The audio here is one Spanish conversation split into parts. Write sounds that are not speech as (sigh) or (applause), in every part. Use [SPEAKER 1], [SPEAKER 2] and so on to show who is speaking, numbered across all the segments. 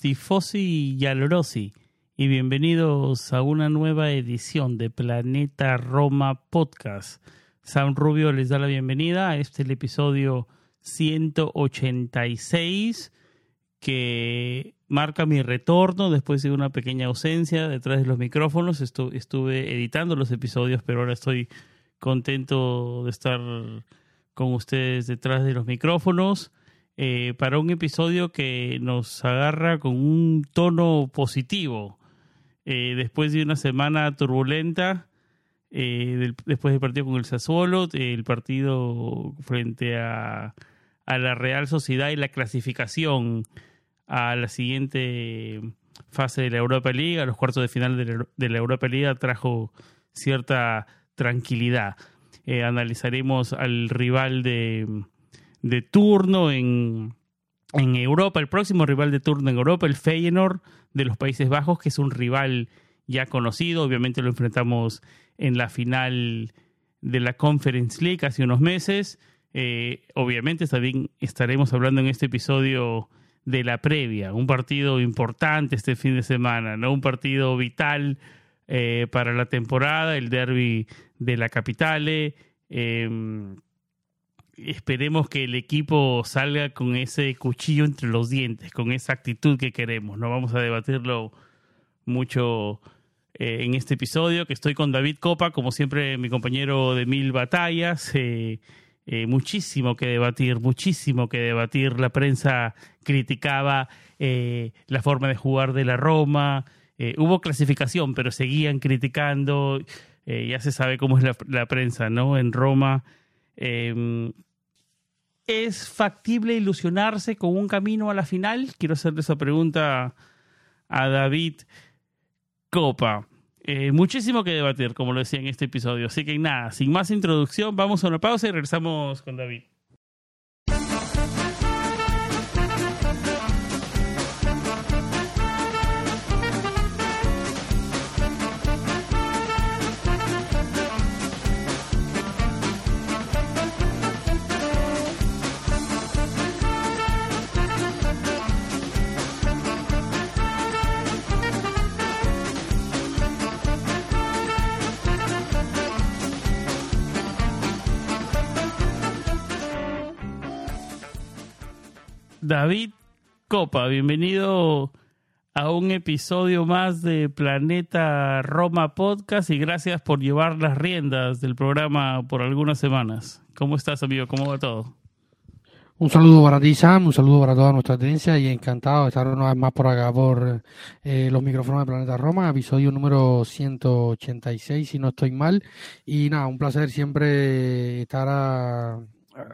[SPEAKER 1] Tifosi y y bienvenidos a una nueva edición de Planeta Roma Podcast. Sam Rubio les da la bienvenida a este el episodio 186 que marca mi retorno después de una pequeña ausencia detrás de los micrófonos. estuve editando los episodios, pero ahora estoy contento de estar con ustedes detrás de los micrófonos. Eh, para un episodio que nos agarra con un tono positivo. Eh, después de una semana turbulenta, eh, después del partido con el Sassuolo, el partido frente a, la Real Sociedad y la clasificación a la siguiente fase de la Europa League, a los cuartos de final de la, de la Europa League, trajo cierta tranquilidad. analizaremos al rival de de turno en, en Europa, el próximo rival de turno en Europa, el Feyenoord de los Países Bajos, que es un rival ya conocido, obviamente lo enfrentamos en la final de la Conference League hace unos meses. Eh, obviamente también estaremos hablando en este episodio de la previa, un partido importante este fin de semana, ¿no? Un partido vital eh, para la temporada, el derby de la capitale. Eh, esperemos que el equipo salga con ese cuchillo entre los dientes, con esa actitud que queremos. No vamos a debatirlo mucho eh, en este episodio, que estoy con David Copa, como siempre mi compañero de mil batallas. Eh, eh, muchísimo que debatir, muchísimo que debatir. La prensa criticaba la forma de jugar de la Roma. hubo clasificación, pero seguían criticando. ya se sabe cómo es la prensa, ¿no? En Roma. ¿Es factible ilusionarse con un camino a la final? Quiero hacerle esa pregunta a David Copa. Eh, muchísimo que debatir, como lo decía en este episodio. Así que nada, sin más introducción, vamos a una pausa y regresamos con David. David Copa, bienvenido a un episodio más de Planeta Roma Podcast y gracias por llevar las riendas del programa por algunas semanas. ¿Cómo estás, amigo? ¿Cómo va todo?
[SPEAKER 2] Un saludo para ti, Sam, un saludo para toda nuestra audiencia y encantado de estar una vez más por acá por eh, los micrófonos de Planeta Roma, episodio número 186, si no estoy mal. Y nada, un placer siempre estar a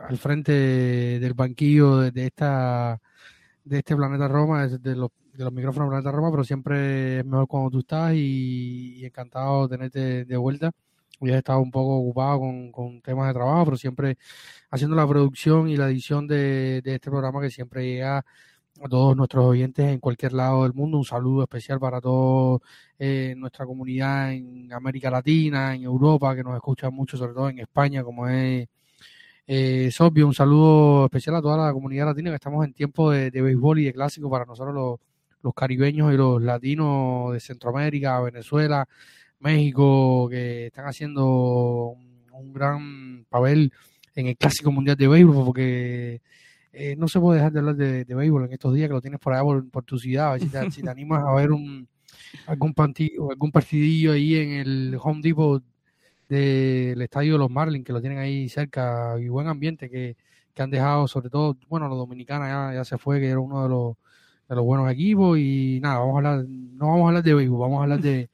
[SPEAKER 2] al frente del banquillo de, esta de este planeta Roma, de los, de los micrófonos Planeta Roma, pero siempre es mejor cuando tú estás y, encantado de tenerte de vuelta. Hoy he estado un poco ocupado con, temas de trabajo, pero siempre haciendo la producción y la edición de, este programa que siempre llega a todos nuestros oyentes en cualquier lado del mundo. Un saludo especial para toda eh, nuestra comunidad en América Latina, en Europa, que nos escuchan mucho, sobre todo en España, como es eh, es obvio, un saludo especial a toda la comunidad latina que estamos en tiempo de, béisbol y de clásico para nosotros los, caribeños y los latinos de Centroamérica, Venezuela, México, que están haciendo un, gran papel en el clásico mundial de béisbol porque eh, no se puede dejar de hablar de, de, béisbol en estos días que lo tienes por allá por, tu ciudad, a ver si te, si te (laughs) animas a ver un, algún, partido, algún partidillo ahí en el Home Depot del estadio de los Marlins, que lo tienen ahí cerca, y buen ambiente que, que han dejado, sobre todo, bueno, los dominicanos ya, ya se fue, que era uno de los, de los buenos equipos, y nada, vamos a hablar, no vamos a hablar de béisbol, vamos a hablar de...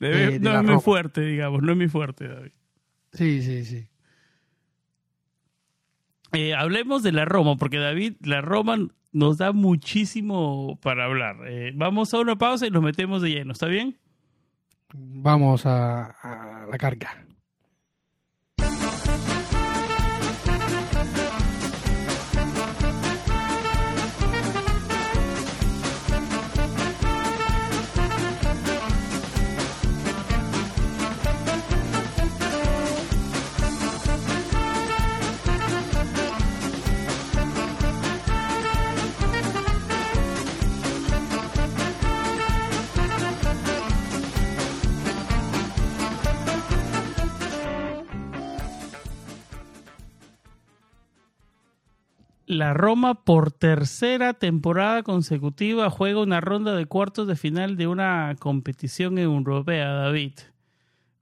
[SPEAKER 2] (laughs)
[SPEAKER 1] no es muy fuerte, digamos, no es muy fuerte, David.
[SPEAKER 2] Sí, sí, sí.
[SPEAKER 1] Eh, hablemos de la Roma, porque David, la Roma nos da muchísimo para hablar. Eh, vamos a una pausa y nos metemos de lleno, ¿está bien?
[SPEAKER 2] Vamos a, a la carga.
[SPEAKER 1] La Roma por tercera temporada consecutiva juega una ronda de cuartos de final de una competición europea, David.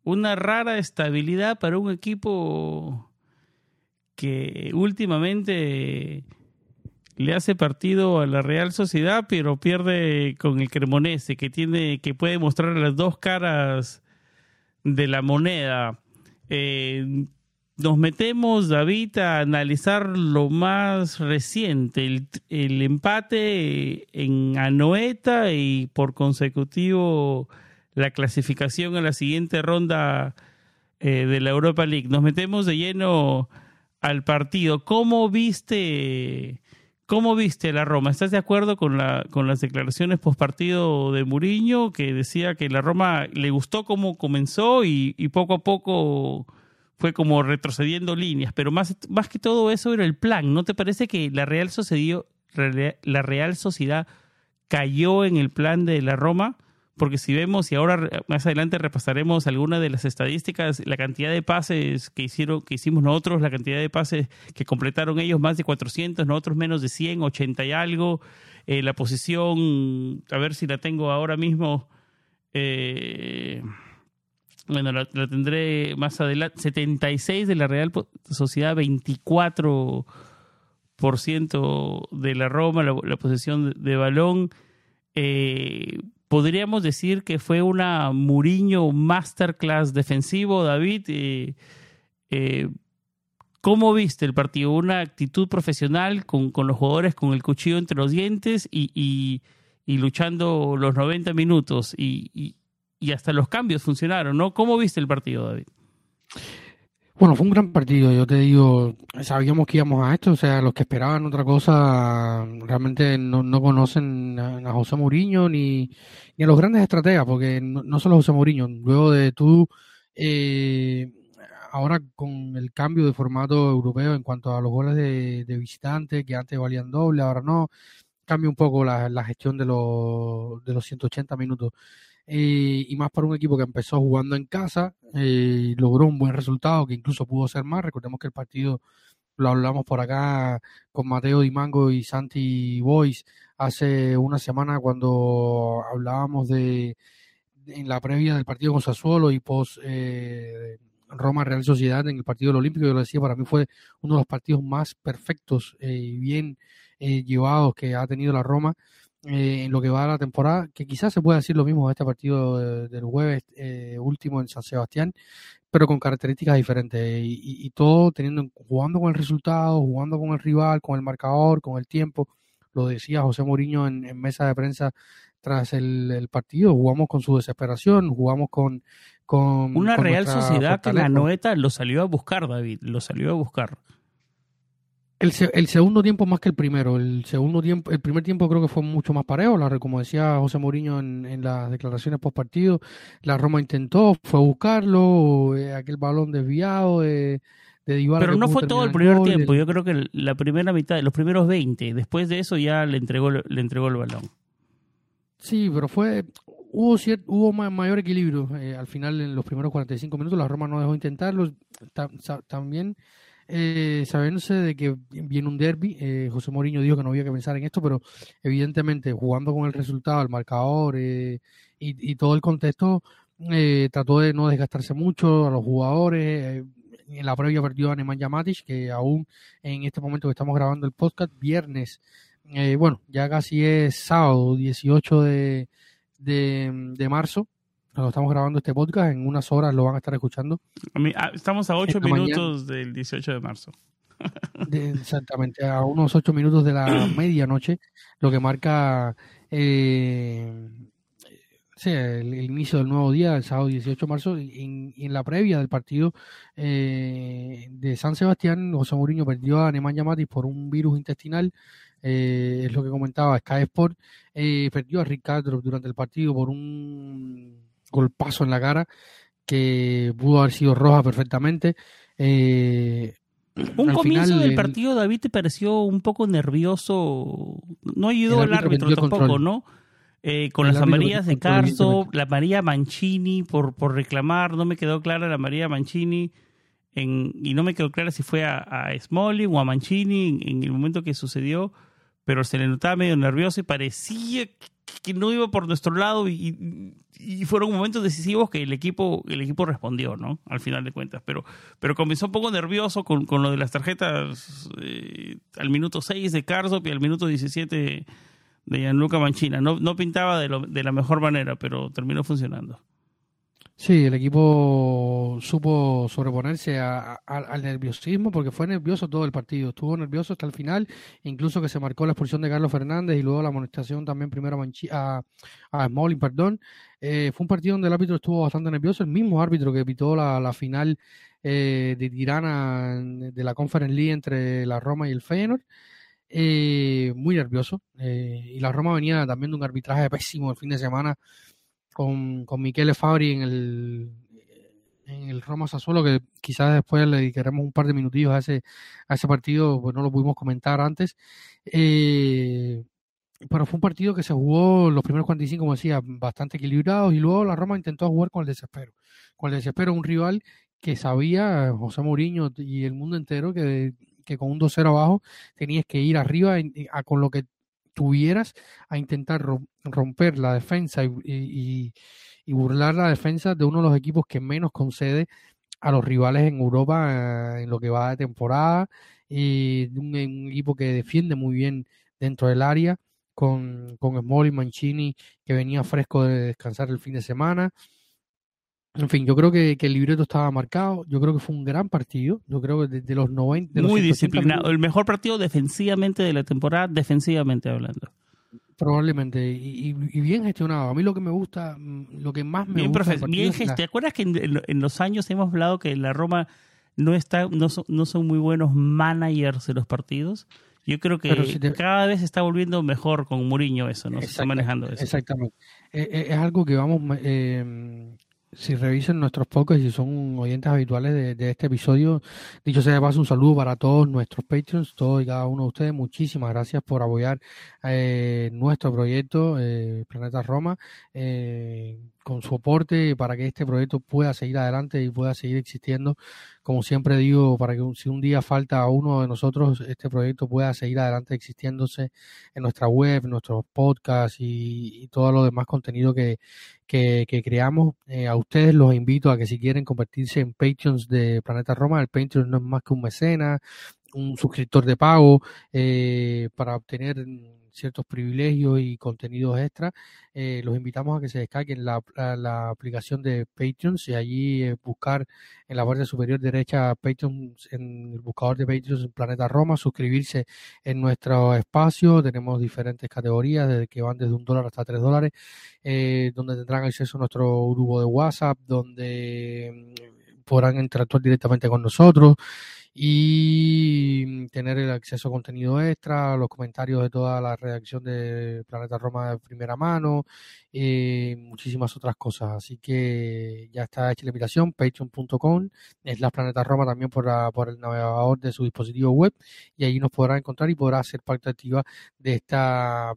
[SPEAKER 1] Una rara estabilidad para un equipo que últimamente le hace partido a la Real Sociedad, pero pierde con el Cremonese, que tiene, que puede mostrar las dos caras de la moneda. Eh, nos metemos, David, a analizar lo más reciente, el, empate en Anoeta y por consecutivo la clasificación a la siguiente ronda eh, de la Europa League. Nos metemos de lleno al partido. ¿Cómo viste, cómo viste la Roma? ¿Estás de acuerdo con, la, con las declaraciones post partido de Muriño que decía que la Roma le gustó cómo comenzó y poco a poco fue como retrocediendo líneas, pero más, más que todo eso era el plan. ¿No te parece que la Real Sociedad, la Real Sociedad cayó en el plan de la Roma? Porque si vemos, y ahora más adelante repasaremos algunas de las estadísticas, la cantidad de pases que hicieron, que hicimos nosotros, la cantidad de pases que completaron ellos, más de 400, nosotros menos de 100, 80 y algo, eh, la posición, a ver si la tengo ahora mismo, eh, bueno, la, tendré más adelante. 76 de la Real Sociedad, 24% de la Roma, la, posesión de, balón. Eh, podríamos decir que fue una Muriño masterclass defensivo, David. Eh, eh, ¿Cómo viste el partido? Una actitud profesional con, con, los jugadores con el cuchillo entre los dientes y, y, y luchando los 90 minutos. Y, y hasta los cambios funcionaron, ¿no? ¿Cómo viste el partido, David?
[SPEAKER 2] Bueno, fue un gran partido, yo te digo, sabíamos que íbamos a esto, o sea, los que esperaban otra cosa realmente no, no conocen a, José Mourinho ni, ni, a los grandes estrategas, porque no, solo José Mourinho, luego de tú, eh, ahora con el cambio de formato europeo en cuanto a los goles de, de visitante, que antes valían doble, ahora no, cambia un poco la, la gestión de los, de los 180 minutos. Eh, y más para un equipo que empezó jugando en casa, eh, logró un buen resultado que incluso pudo ser más. Recordemos que el partido lo hablamos por acá con Mateo Dimango y Santi Boys hace una semana cuando hablábamos de en la previa del partido con Sassuolo y post eh, Roma Real Sociedad en el partido del Olímpico, yo lo decía, para mí fue uno de los partidos más perfectos y bien llevados que ha tenido la Roma eh, en lo que va a la temporada, que quizás se pueda decir lo mismo de este partido del jueves eh, último en San Sebastián, pero con características diferentes y, todo teniendo jugando con el resultado, jugando con el rival, con el marcador, con el tiempo. Lo decía José Mourinho en, mesa de prensa tras el, partido, jugamos con su desesperación, jugamos con... con
[SPEAKER 1] Una Real Sociedad que la Noeta lo salió a buscar, David, lo salió a buscar.
[SPEAKER 2] El, el, segundo tiempo más que el primero. El segundo tiempo, el primer tiempo creo que fue mucho más parejo. La, como decía José Mourinho en, en las declaraciones post partido, la Roma intentó, fue a buscarlo, eh, aquel balón desviado de, de
[SPEAKER 1] Pero no fue todo el primer tiempo. Yo creo que la primera mitad, los primeros 20, después de eso ya le entregó, le entregó el balón.
[SPEAKER 2] Sí, pero fue hubo hubo mayor equilibrio eh, al final en los primeros 45 minutos. La Roma no dejó intentarlo. también eh, sabiéndose de que viene un derby. Eh, José Mourinho dijo que no había que pensar en esto, pero evidentemente jugando con el resultado, el marcador y, y, todo el contexto, trató de no desgastarse mucho a los jugadores en la previa perdió a Nemanja Matic, que aún en este momento que estamos grabando el podcast, viernes, eh, bueno, ya casi es sábado, 18 de, de, marzo, cuando estamos grabando este podcast, en unas horas lo van a estar escuchando.
[SPEAKER 1] Ah, estamos a 8 minutos del 18 de marzo. (laughs)
[SPEAKER 2] exactamente, a unos 8 minutos de la (clears throat) medianoche, lo que marca eh, Sí, el, inicio del nuevo día, el sábado 18 de marzo, y en, la previa del partido eh, de San Sebastián, José Mourinho perdió a Nemanja Matis por un virus intestinal, eh, es lo que comentaba Sky Sport, eh, perdió a Ricardo durante el partido por un golpazo en la cara que pudo haber sido roja perfectamente.
[SPEAKER 1] un comienzo del partido, David, te pareció un poco nervioso, no ayudó el árbitro, árbitro tampoco, ¿no? Eh, con las amarillas de Carso, la María Mancini por, por reclamar, no me quedó clara la María Mancini en, y no me quedó clara si fue a, a Smolly o a Mancini en, el momento que sucedió, pero se le notaba medio nervioso y parecía que, no iba por nuestro lado y, fueron momentos decisivos que el equipo, el equipo respondió, ¿no? Al final de cuentas, pero, pero comenzó un poco nervioso con, con lo de las tarjetas eh, al minuto 6 de Carso y al minuto 17 de Gianluca Mancina. No, no pintaba de, lo, de la mejor manera, pero terminó funcionando.
[SPEAKER 2] Sí, el equipo supo sobreponerse al nerviosismo porque fue nervioso todo el partido. Estuvo nervioso hasta el final, incluso que se marcó la expulsión de Carlos Fernández y luego la amonestación también primero a, a, Smalling, perdón. Eh, fue un partido donde el árbitro estuvo bastante nervioso, el mismo árbitro que pitó la, la final eh, de Tirana de la Conference League entre la Roma y el Feyenoord. Eh, muy nervioso. Eh, y la Roma venía también de un arbitraje pésimo el fin de semana con, con Michele Fabri en el, en el Roma Sassuolo, que quizás después le dedicaremos un par de minutillos a ese, a ese partido, pues no lo pudimos comentar antes. Eh, pero fue un partido que se jugó los primeros 45, como decía, bastante equilibrados y luego la Roma intentó jugar con el desespero. Con el desespero, un rival que sabía José Mourinho y el mundo entero que que con un 2-0 abajo tenías que ir arriba a, con lo que tuvieras a intentar romper la defensa y, burlar la defensa de uno de los equipos que menos concede a los rivales en Europa eh, en lo que va de temporada y un, un, equipo que defiende muy bien dentro del área con, con Small y Mancini que venía fresco de descansar el fin de semana en fin, yo creo que, el libreto estaba marcado. Yo creo que fue un gran partido. Yo creo que desde los 90.
[SPEAKER 1] Muy disciplinado. El mejor partido defensivamente de la temporada, defensivamente hablando.
[SPEAKER 2] Probablemente. Y, bien gestionado. A mí lo que me gusta, mm, lo que más me gusta.
[SPEAKER 1] bien gestionado. ¿Te acuerdas que en, los años hemos hablado que la Roma no, está, no, son, no son muy buenos managers de los partidos? Yo creo que cada vez está volviendo mejor con Mourinho eso, ¿no? Se está manejando eso.
[SPEAKER 2] Exactamente. Eh, eh, es, algo que vamos eh, si revisen nuestros podcasts y son oyentes habituales de, este episodio, dicho sea de paso, un saludo para todos nuestros Patreons, todos y cada uno de ustedes. Muchísimas gracias por apoyar eh, nuestro proyecto eh, Planeta Roma eh, con su aporte para que este proyecto pueda seguir adelante y pueda seguir existiendo. Como siempre digo, para que si un día falta uno de nosotros, este proyecto pueda seguir adelante existiéndose en nuestra web, nuestros podcasts y, y todo lo demás contenido que, que, creamos. Eh, a ustedes los invito a que si quieren convertirse en Patreons de Planeta Roma, el Patreon no es más que un mecena, un suscriptor de pago eh, para obtener ciertos privilegios y contenidos extra, eh, los invitamos a que se descarguen la, la, aplicación de Patreons y allí eh, buscar en la parte superior derecha Patreons, en el buscador de Patreons en Planeta Roma, suscribirse en nuestro espacio. Tenemos diferentes categorías desde que van desde un dólar hasta tres dólares, eh, donde tendrán acceso a nuestro grupo de WhatsApp, donde mm, podrán interactuar directamente con nosotros y tener el acceso a contenido extra, los comentarios de toda la redacción de Planeta Roma de primera mano y muchísimas otras cosas. Así que ya está hecha la invitación, patreon.com, es la Planeta Roma también por, por el navegador de su dispositivo web y ahí nos podrá encontrar y podrá ser parte activa de esta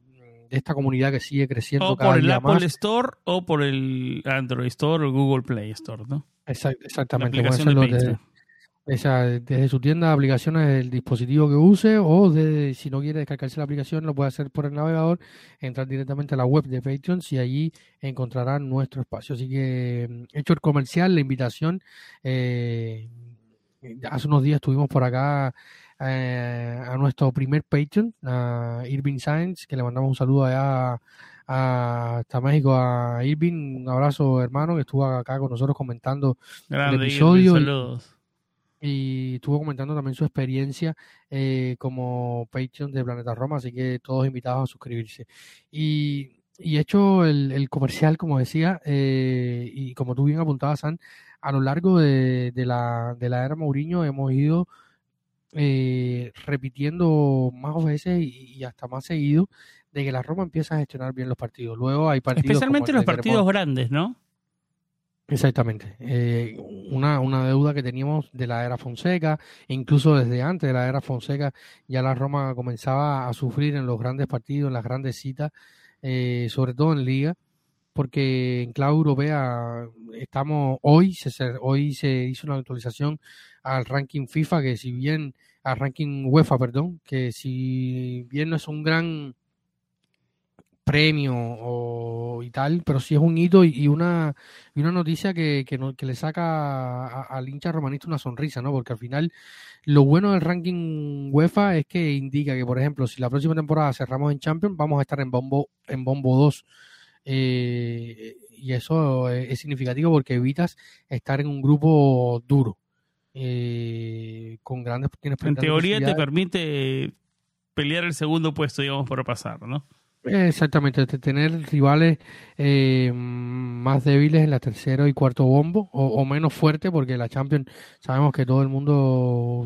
[SPEAKER 2] de esta comunidad que sigue creciendo
[SPEAKER 1] o por el Apple Store o por el Android Store o Google Play Store, ¿no?
[SPEAKER 2] exactamente.
[SPEAKER 1] La aplicación de
[SPEAKER 2] O sea, desde su tienda de aplicaciones del dispositivo que use o de, si no quiere descargarse la aplicación lo puede hacer por el navegador, entrar directamente a la web de Patreon y allí encontrará nuestro espacio. Así que mm, hecho el comercial, la invitación. Eh, hace unos días estuvimos por acá eh, a nuestro primer Patreon, a Irving Sainz, que le mandamos un saludo allá hasta México a Irving, un abrazo hermano que estuvo acá con nosotros comentando el episodio. saludos y estuvo comentando también su experiencia eh, como Patreon de Planeta Roma, así que todos invitados a suscribirse. Y, y hecho el, comercial, como decía, eh, y como tú bien apuntabas, San, a lo largo de, de, la, de la era Mourinho hemos ido eh, repitiendo más veces y, hasta más seguido de que la Roma empieza a gestionar bien los partidos. Luego hay partidos.
[SPEAKER 1] Especialmente los partidos grandes, ¿no?
[SPEAKER 2] Exactamente. Eh, una, una deuda que teníamos de la era Fonseca, incluso desde antes de la era Fonseca, ya la Roma comenzaba a sufrir en los grandes partidos, en las grandes citas, eh, sobre todo en Liga, porque en clave europea estamos hoy, se, hoy se hizo una actualización al ranking FIFA, que si bien, al ranking UEFA, perdón, que si bien no es un gran premio o, y tal, pero sí es un hito y, una, y una noticia que, que, que le saca al hincha romanista una sonrisa, ¿no? Porque al final lo bueno del ranking UEFA es que indica que, por ejemplo, si la próxima temporada cerramos en Champions, vamos a estar en bombo, en bombo 2. Eh, y eso es, significativo porque evitas estar en un grupo duro. Eh, con grandes
[SPEAKER 1] en teoría te permite pelear el segundo puesto digamos por pasar no
[SPEAKER 2] Exactamente, tener rivales eh, más débiles en la tercera y cuarto bombo o, menos fuerte porque la Champions sabemos que todo el mundo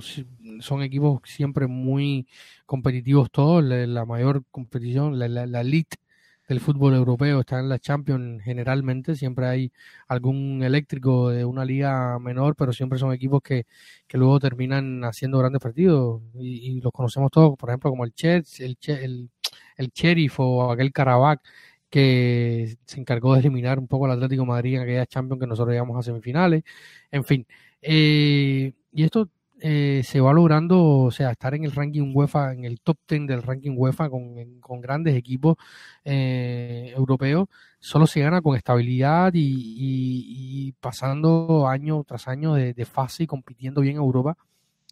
[SPEAKER 2] son equipos siempre muy competitivos todos, la, mayor competición, la, la, elite del fútbol europeo está en la Champions generalmente, siempre hay algún eléctrico de una liga menor, pero siempre son equipos que, que luego terminan haciendo grandes partidos y, los conocemos todos, por ejemplo como el Chelsea, el, el el o aquel Caravac que se encargó de eliminar un poco al Atlético Madrid en aquella Champions que nosotros llegamos a semifinales. En fin, eh, y esto eh, se va logrando, o sea, estar en el ranking UEFA, en el top 10 del ranking UEFA con, con grandes equipos eh, europeos, solo se gana con estabilidad y, pasando año tras año de, de, fase y compitiendo bien en Europa,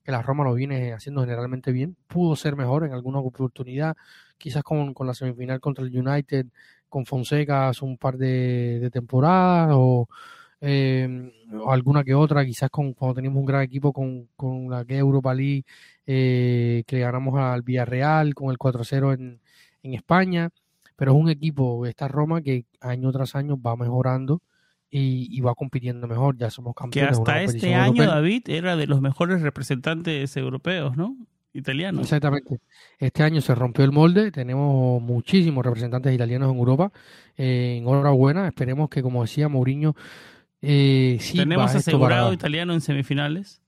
[SPEAKER 2] que la Roma lo viene haciendo generalmente bien. Pudo ser mejor en alguna oportunidad, quizás con, con la semifinal contra el United, con Fonseca hace un par de, temporadas em, o, alguna que otra, quizás con, cuando teníamos un gran equipo con, con la que Europa League, eh, que ganamos al Villarreal con el 4-0 en, en España, pero es un equipo, esta Roma, que año tras año va mejorando y, va compitiendo mejor. Ya somos campeones.
[SPEAKER 1] Que hasta este año, David, era de los mejores representantes europeos, ¿no? Italianos.
[SPEAKER 2] Exactamente. Este año se rompió el molde. Tenemos muchísimos representantes italianos en Europa. Eh, enhorabuena. Esperemos que, como decía Mourinho, eh,
[SPEAKER 1] ¿Tenemos asegurado italiano en semifinales?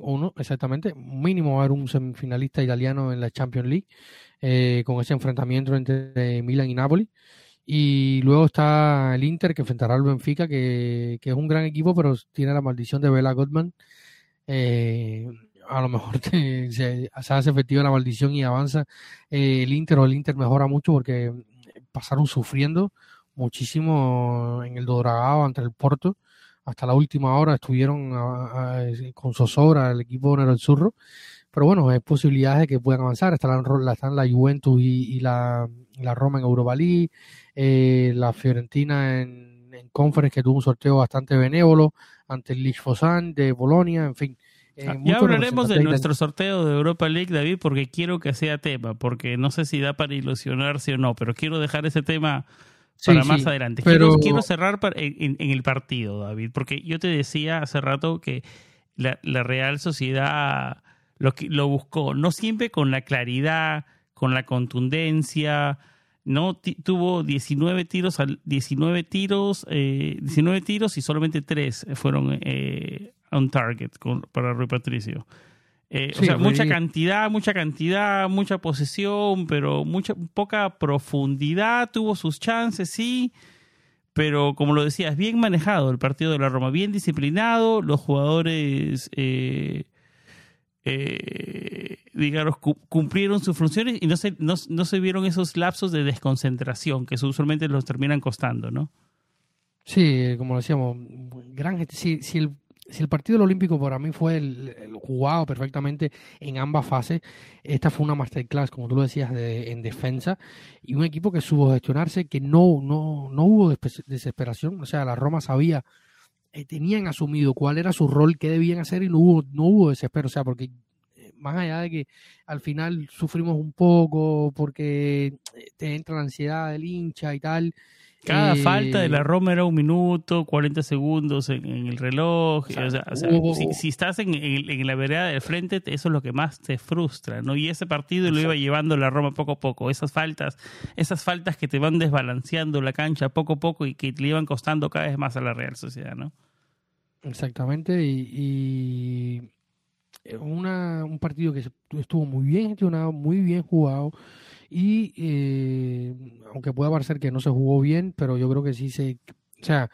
[SPEAKER 2] Uno, exactamente. Mínimo va a haber un semifinalista italiano en la Champions League eh, con ese enfrentamiento entre Milan y Napoli. Y luego está el Inter que enfrentará al Benfica, que, es un gran equipo, pero tiene la maldición de Bela Goodman. Eh, a lo mejor (laughs) se, hace efectiva la maldición y avanza eh, el Inter o el Inter mejora mucho porque pasaron sufriendo muchísimo en el Dodragao ante el Porto. Hasta la última hora estuvieron con zozobra el equipo Nero el Zurro. Pero bueno, hay posibilidades de que puedan avanzar. Están la, están la Juventus y, la, la, Roma en Europa League. Eh, la Fiorentina en, en, Conference, que tuvo un sorteo bastante benévolo ante el Lich de Bolonia, en fin.
[SPEAKER 1] Eh, ah, ya hablaremos de nuestro sorteo de Europa League, David, porque quiero que sea tema, porque no sé si da para ilusionarse o no, pero quiero dejar ese tema para más adelante. Quiero, cerrar en, el partido, David, porque yo te decía hace rato que la, la Real Sociedad lo, lo buscó, no siempre con la claridad, con la contundencia, no tuvo 19 tiros 19 tiros eh, 19 tiros y solamente 3 fueron eh, on target para Rui Patricio eh, o sea mucha cantidad mucha cantidad mucha posesión pero mucha poca profundidad tuvo sus chances sí pero como lo decías, bien manejado el partido de la Roma, bien disciplinado, los jugadores, eh, eh, digamos, cumplieron sus funciones y no se, no, se vieron esos lapsos de desconcentración que usualmente los terminan costando, ¿no?
[SPEAKER 2] Sí, como decíamos, gran si, si el si el partido del Olímpico para mí fue el, jugado perfectamente en ambas fases, esta fue una masterclass, como tú lo decías, de, en defensa y un equipo que supo gestionarse, que no, no, no hubo desesperación, o sea, la Roma sabía, eh, tenían asumido cuál era su rol, qué debían hacer y no hubo, no hubo desespero, o sea, porque eh, más allá de que al final sufrimos un poco porque eh, te entra la ansiedad del hincha y tal,
[SPEAKER 1] cada falta de la Roma era un minuto, 40 segundos en, el reloj. O sea, si, estás en, la vereda del frente, eso es lo que más te frustra, ¿no? Y ese partido lo iba llevando la Roma poco a poco. Esas faltas, esas faltas que te van desbalanceando la cancha poco a poco y que le iban costando cada vez más a la Real Sociedad, ¿no?
[SPEAKER 2] Exactamente. Y, y una, un partido que estuvo muy bien gestionado, muy bien jugado y eh, aunque pueda parecer que no se jugó bien, pero yo creo que sí se, o sea,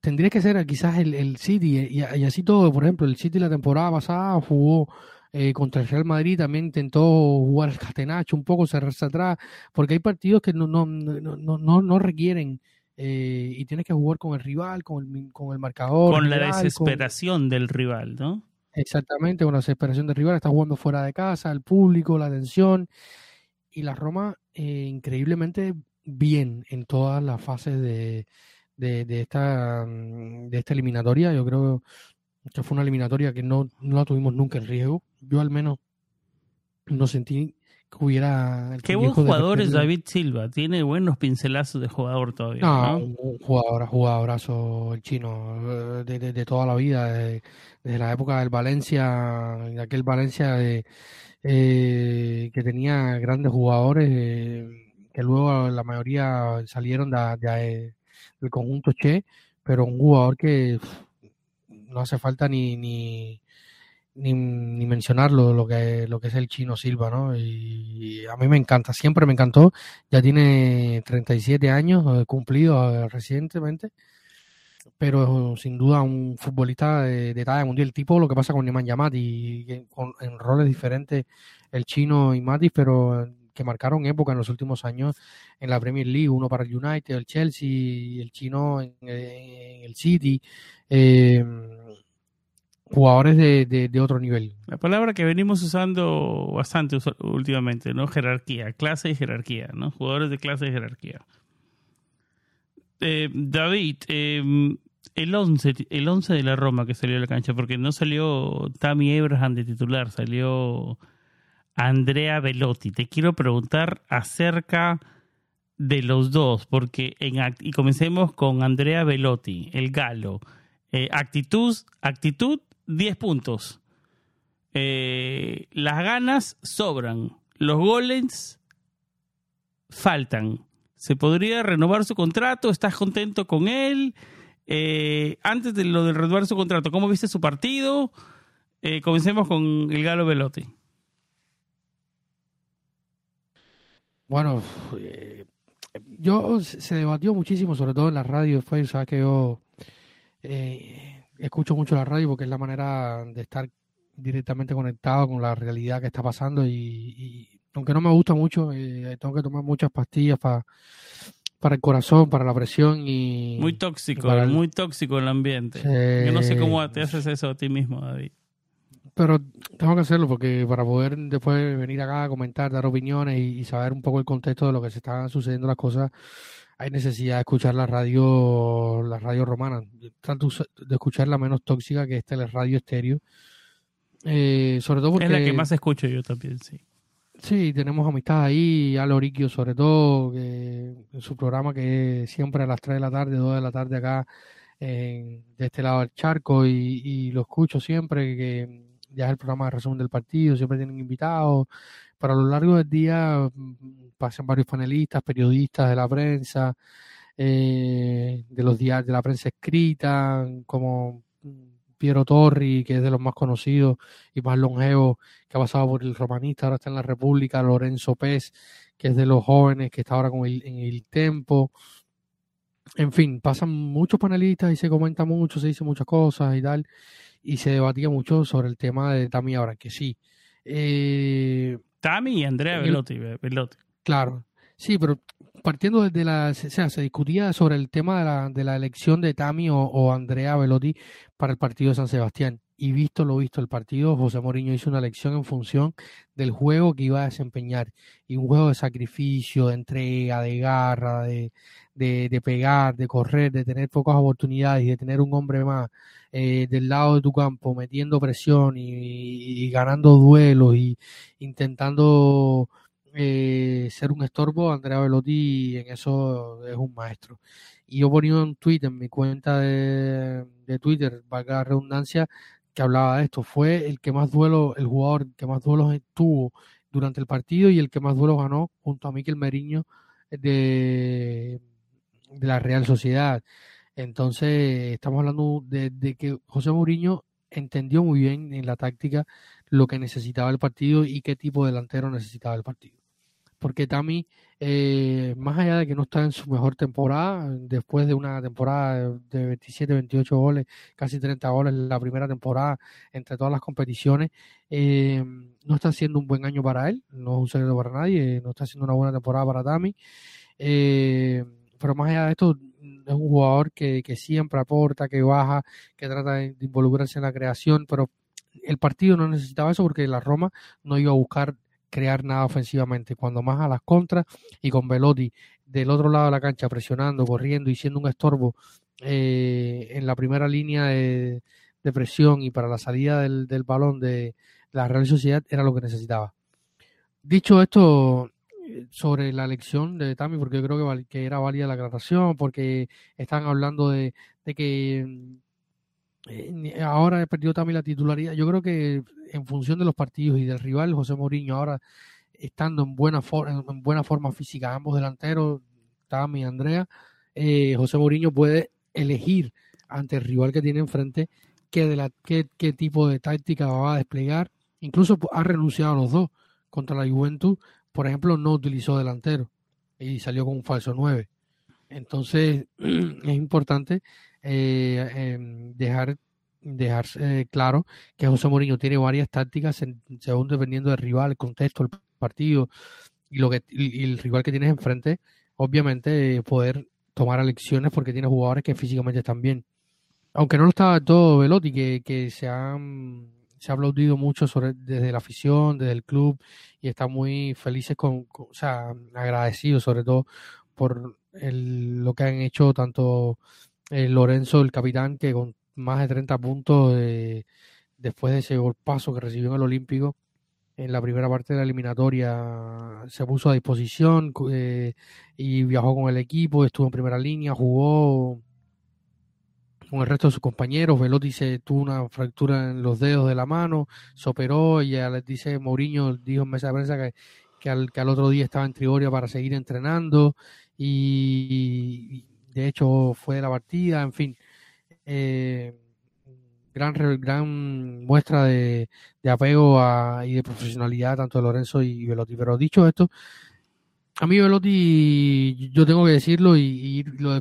[SPEAKER 2] tendría que ser quizás el, el City y, así todo, por ejemplo, el City la temporada pasada jugó eh, contra el Real Madrid, también intentó jugar el Catenacho un poco, cerrarse atrás, porque hay partidos que no, no, no, no, no requieren eh, y tienes que jugar con el rival, con el, con el marcador.
[SPEAKER 1] Con la desesperación del rival, ¿no?
[SPEAKER 2] Exactamente, con la desesperación de rival, está jugando fuera de casa, el público, la atención. Y la Roma, eh, increíblemente bien en todas las fases de, de, esta, mm, de esta eliminatoria. Yo creo que fue una eliminatoria que no, no la tuvimos nunca en riesgo. Yo al menos no sentí hubiera...
[SPEAKER 1] Qué buen jugador es David Silva, tiene buenos pincelazos de jugador todavía. No,
[SPEAKER 2] un jugador, jugadorazo el chino, eh, de, de, toda la vida, desde, la época del Valencia, de aquel Valencia de, eh, que tenía grandes jugadores, eh, que luego la mayoría salieron de, del conjunto Che, pero un jugador que no hace falta ni, ni ni, ni mencionarlo lo que, lo que es el chino Silva, ¿no? Y, a mí me encanta, siempre me encantó. Ya tiene 37 años eh, cumplido eh, recientemente, pero sin duda un futbolista de, talla mundial, tipo lo que pasa con Neman Yamati, con, en roles diferentes el chino y Matis, pero que marcaron época en los últimos años en la Premier League, uno para el United, el Chelsea, el chino en, en el City. Eh, jugadores de, de, otro nivel.
[SPEAKER 1] La palabra que venimos usando bastante últimamente, ¿no? Jerarquía, clase y jerarquía, ¿no? Jugadores de clase y jerarquía. Eh, David, em, el 11 el once de la Roma que salió a la cancha, porque no salió Tammy Abraham de titular, salió Andrea Velotti. Te quiero preguntar acerca de los dos, porque en y comencemos con Andrea Velotti, el galo. Eh, actitud, actitud 10 puntos. Eh, las ganas sobran. Los goles faltan. ¿Se podría renovar su contrato? ¿Estás contento con él? Eh, antes de lo de renovar su contrato, ¿cómo viste su partido? Eh, comencemos con el Galo Velotti.
[SPEAKER 2] Bueno, yo se debatió muchísimo, sobre todo en la radio, fue, sabes que yo escucho mucho la radio porque es la manera de estar directamente conectado con la realidad que está pasando y, aunque no me gusta mucho, eh, tengo que tomar muchas pastillas para para el corazón, para la presión y...
[SPEAKER 1] Muy tóxico, muy tóxico el ambiente. Yo no sé cómo te haces eso a ti mismo, David.
[SPEAKER 2] Pero tengo que hacerlo porque para poder después venir acá a comentar, dar opiniones y, saber un poco el contexto de lo que se están sucediendo las cosas, hay necesidad de escuchar la radio, la radio romana. Trato de escuchar la menos tóxica que esta, la radio estéreo. Eh, sobre todo porque...
[SPEAKER 1] Es la que más escucho yo también, sí.
[SPEAKER 2] Sí, tenemos amistad ahí, a Loriquio sobre todo, que en su programa que siempre a las 3 de la tarde, 2 de la tarde acá, de este lado del charco, y, lo escucho siempre, que ya es el programa de resumen del partido, siempre tienen invitados, pero a lo largo del día pasan varios panelistas, periodistas de la prensa, eh, de los diarios de la prensa escrita, como Piero Torri, que es de los más conocidos y más longevos, que ha pasado por el romanista, ahora está en la República, Lorenzo Pez, que es de los jóvenes, que está ahora con el, en el Tempo, en fin, pasan muchos panelistas y se comenta mucho, se dice muchas cosas y tal, y se debatía mucho sobre el tema de Tami ahora, que sí. Eh,
[SPEAKER 1] Tami y Andrea Velotti, Velotti.
[SPEAKER 2] Claro, sí, pero partiendo desde la, o sea, se discutía sobre el tema de la, de la elección de Tami o, Andrea Velotti para el partido de San Sebastián. Y visto lo visto el partido, José Mourinho hizo una elección en función del juego que iba a desempeñar. Y un juego de sacrificio, de entrega, de garra, de, de, pegar, de correr, de tener pocas oportunidades de tener un hombre más eh, del lado de tu campo metiendo presión y, ganando duelos y intentando eh, ser un estorbo, Andrea Velotti en eso es un maestro. Y yo ponía un tweet en mi cuenta de, Twitter, valga la redundancia, que hablaba de esto. Fue el que más duelo, el jugador que más duelos tuvo durante el partido y el que más duelos ganó junto a Miquel Meriño de, la Real Sociedad. Entonces, estamos hablando de, de que José Mourinho entendió muy bien en la táctica lo que necesitaba el partido y qué tipo de delantero necesitaba el partido porque Tami, eh, más allá de que no está en su mejor temporada, después de una temporada de 27, 28 goles, casi 30 goles la primera temporada entre todas las competiciones, eh, no está siendo un buen año para él, no es un secreto para nadie, no está siendo una buena temporada para Tami. Eh, pero más allá de esto, es un jugador que, que siempre aporta, que baja, que trata de involucrarse en la creación, pero el partido no necesitaba eso porque la Roma no iba a buscar crear nada ofensivamente. Cuando más a las contras y con Velotti del otro lado de la cancha presionando, corriendo y siendo un estorbo eh, en la primera línea de, presión y para la salida del, balón de la Real Sociedad era lo que necesitaba. Dicho esto sobre la elección de Tami, porque creo que, era válida la aclaración, porque están hablando de, que ahora he perdido también la titularidad. Yo creo que en función de los partidos y del rival, José Mourinho ahora estando en buena, en buena forma física, ambos delanteros, Tami y Andrea, eh, José Mourinho puede elegir ante el rival que tiene enfrente qué, de la, tipo de táctica va a desplegar. Incluso ha renunciado a los dos. Contra la Juventus, por ejemplo, no utilizó delantero y salió con un falso 9. Entonces, (clears throat) es importante eh, em, dejar dejar eh, claro que José Mourinho tiene varias tácticas según dependiendo del rival, el contexto, el partido y lo que el rival que tienes enfrente, obviamente poder tomar elecciones porque tiene jugadores que físicamente están bien. Aunque no lo estaba todo Velotti, que, que se han se ha aplaudido mucho sobre, desde la afición, desde el club, y están muy felices con, o sea, agradecidos sobre todo por el, lo que han hecho tanto eh, Lorenzo, el capitán, que con más de 30 puntos eh, después de ese golpazo que recibió en el Olímpico en la primera parte de la eliminatoria se puso a disposición eh, y viajó con el equipo, estuvo en primera línea, jugó con el resto de sus compañeros. Velotti se tuvo una fractura en los dedos de la mano, se operó y ya les dice Mourinho, dijo en mesa de prensa que, que, al, que al otro día estaba en Trigoria para seguir entrenando y, de hecho fue de la partida, en fin, eh, gran, gran muestra de, apego y de profesionalidad tanto de Lorenzo y Velotti. Pero dicho esto, a mí Velotti, yo tengo que decirlo y, lo,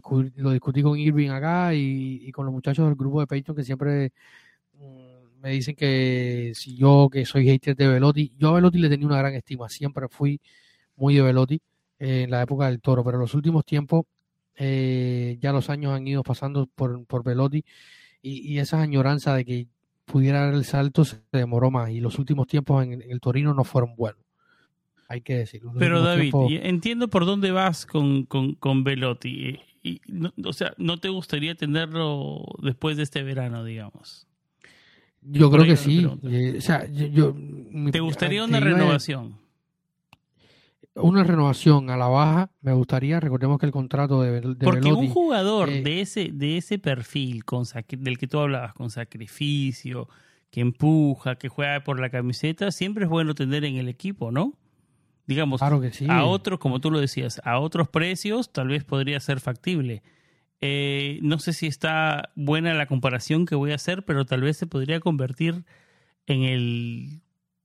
[SPEAKER 2] discutí con Irving acá y, con los muchachos del grupo de Patreon que siempre mm, me dicen que si yo que soy hater de Velotti, yo a Velotti le tenía una gran estima, siempre fui muy de Velotti en la época del toro, pero en los últimos tiempos eh, ya los años han ido pasando por, por Velotti y, esa añoranza de que pudiera dar el salto se demoró más y los últimos tiempos en, el Torino no fueron buenos. Hay que decirlo.
[SPEAKER 1] Pero David, entiendo por dónde vas con, con, Velotti. Y, o sea, ¿no te gustaría tenerlo después de este verano, digamos?
[SPEAKER 2] Yo creo que sí. Eh, o sea, yo,
[SPEAKER 1] ¿Te gustaría una renovación?
[SPEAKER 2] Una renovación a la baja, me gustaría, recordemos que el contrato de, de
[SPEAKER 1] Porque un jugador eh, de ese de ese perfil con del que tú hablabas con sacrificio, que empuja, que juega por la camiseta, siempre es bueno tener en el equipo, ¿no? Digamos, a otros, como tú lo decías, a otros precios tal vez podría ser factible. Eh, no sé si está buena la comparación que voy a hacer, pero tal vez se podría convertir en el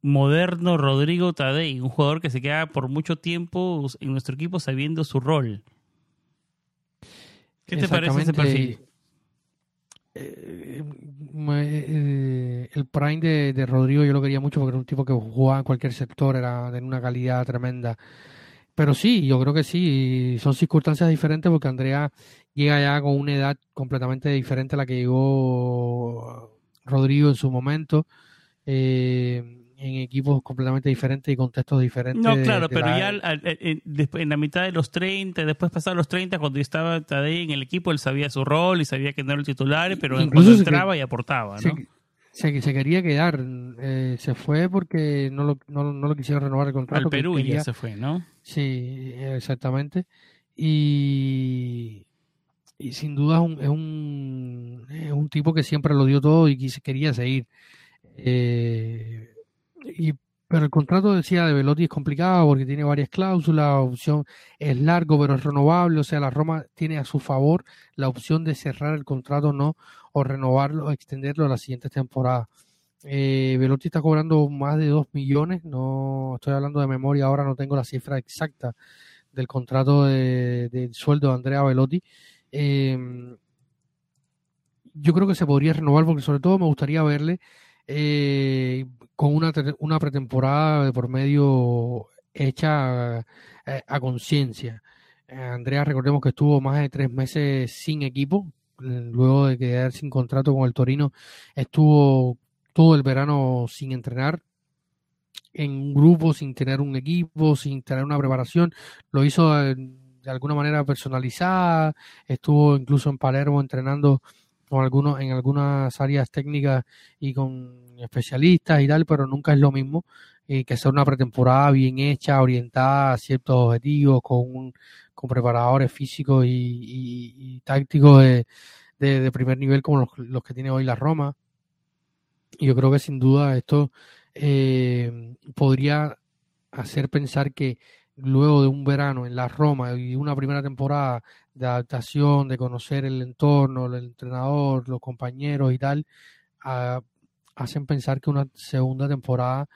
[SPEAKER 1] moderno Rodrigo Tadei, un jugador que se queda por mucho tiempo en nuestro equipo sabiendo su rol. ¿Qué te parece ese perfil?
[SPEAKER 2] Eh, eh, el prime de, de, Rodrigo yo lo quería mucho porque era un tipo que jugaba en cualquier sector, era de una calidad tremenda. Pero sí, yo creo que sí, son circunstancias diferentes porque Andrea llega ya con una edad completamente diferente a la que llegó Rodrigo en su momento. Eh, en equipos completamente diferentes y contextos diferentes.
[SPEAKER 1] No, claro, pero ya en la mitad de los 30, después pasar los 30, cuando estaba Tadei en el equipo, él sabía su rol y sabía que no era el titular, pero Incluso entraba y aportaba, ¿no?
[SPEAKER 2] Se, se, quería quedar, eh, se fue porque no lo, no, no, lo quisieron renovar el contrato.
[SPEAKER 1] Al Perú ya se fue, ¿no?
[SPEAKER 2] Sí, exactamente. Y, y sin duda es un, es un, es un tipo que siempre lo dio todo y quería seguir. Eh, y, pero el contrato decía de Velotti es complicado porque tiene varias cláusulas, la opción es largo pero es renovable, o sea, la Roma tiene a su favor la opción de cerrar el contrato no o renovarlo o extenderlo a la siguiente temporada. Eh, Velotti está cobrando más de 2 millones, no estoy hablando de memoria, ahora no tengo la cifra exacta del contrato de, del sueldo de Andrea Velotti. Eh, yo creo que se podría renovar porque sobre todo me gustaría verle eh, con una, una pretemporada de por medio hecha eh, a, conciencia. Eh, Andrea, recordemos que estuvo más de tres meses sin equipo, luego de quedar sin contrato con el Torino, estuvo todo el verano sin entrenar, en un grupo, sin tener un equipo, sin tener una preparación. Lo hizo de alguna manera personalizada, estuvo incluso en Palermo entrenando con algunos, en algunas áreas técnicas y con especialistas y tal, pero nunca es lo mismo eh, que hacer una pretemporada bien hecha, orientada a ciertos objetivos, con, con preparadores físicos y, tácticos de, de, primer nivel como los, que tiene hoy la Roma. Yo creo que sin duda esto eh, podría hacer pensar que luego de un verano en la Roma y una primera temporada de adaptación, de conocer el entorno, el entrenador, los compañeros y tal, hacen pensar que una segunda temporada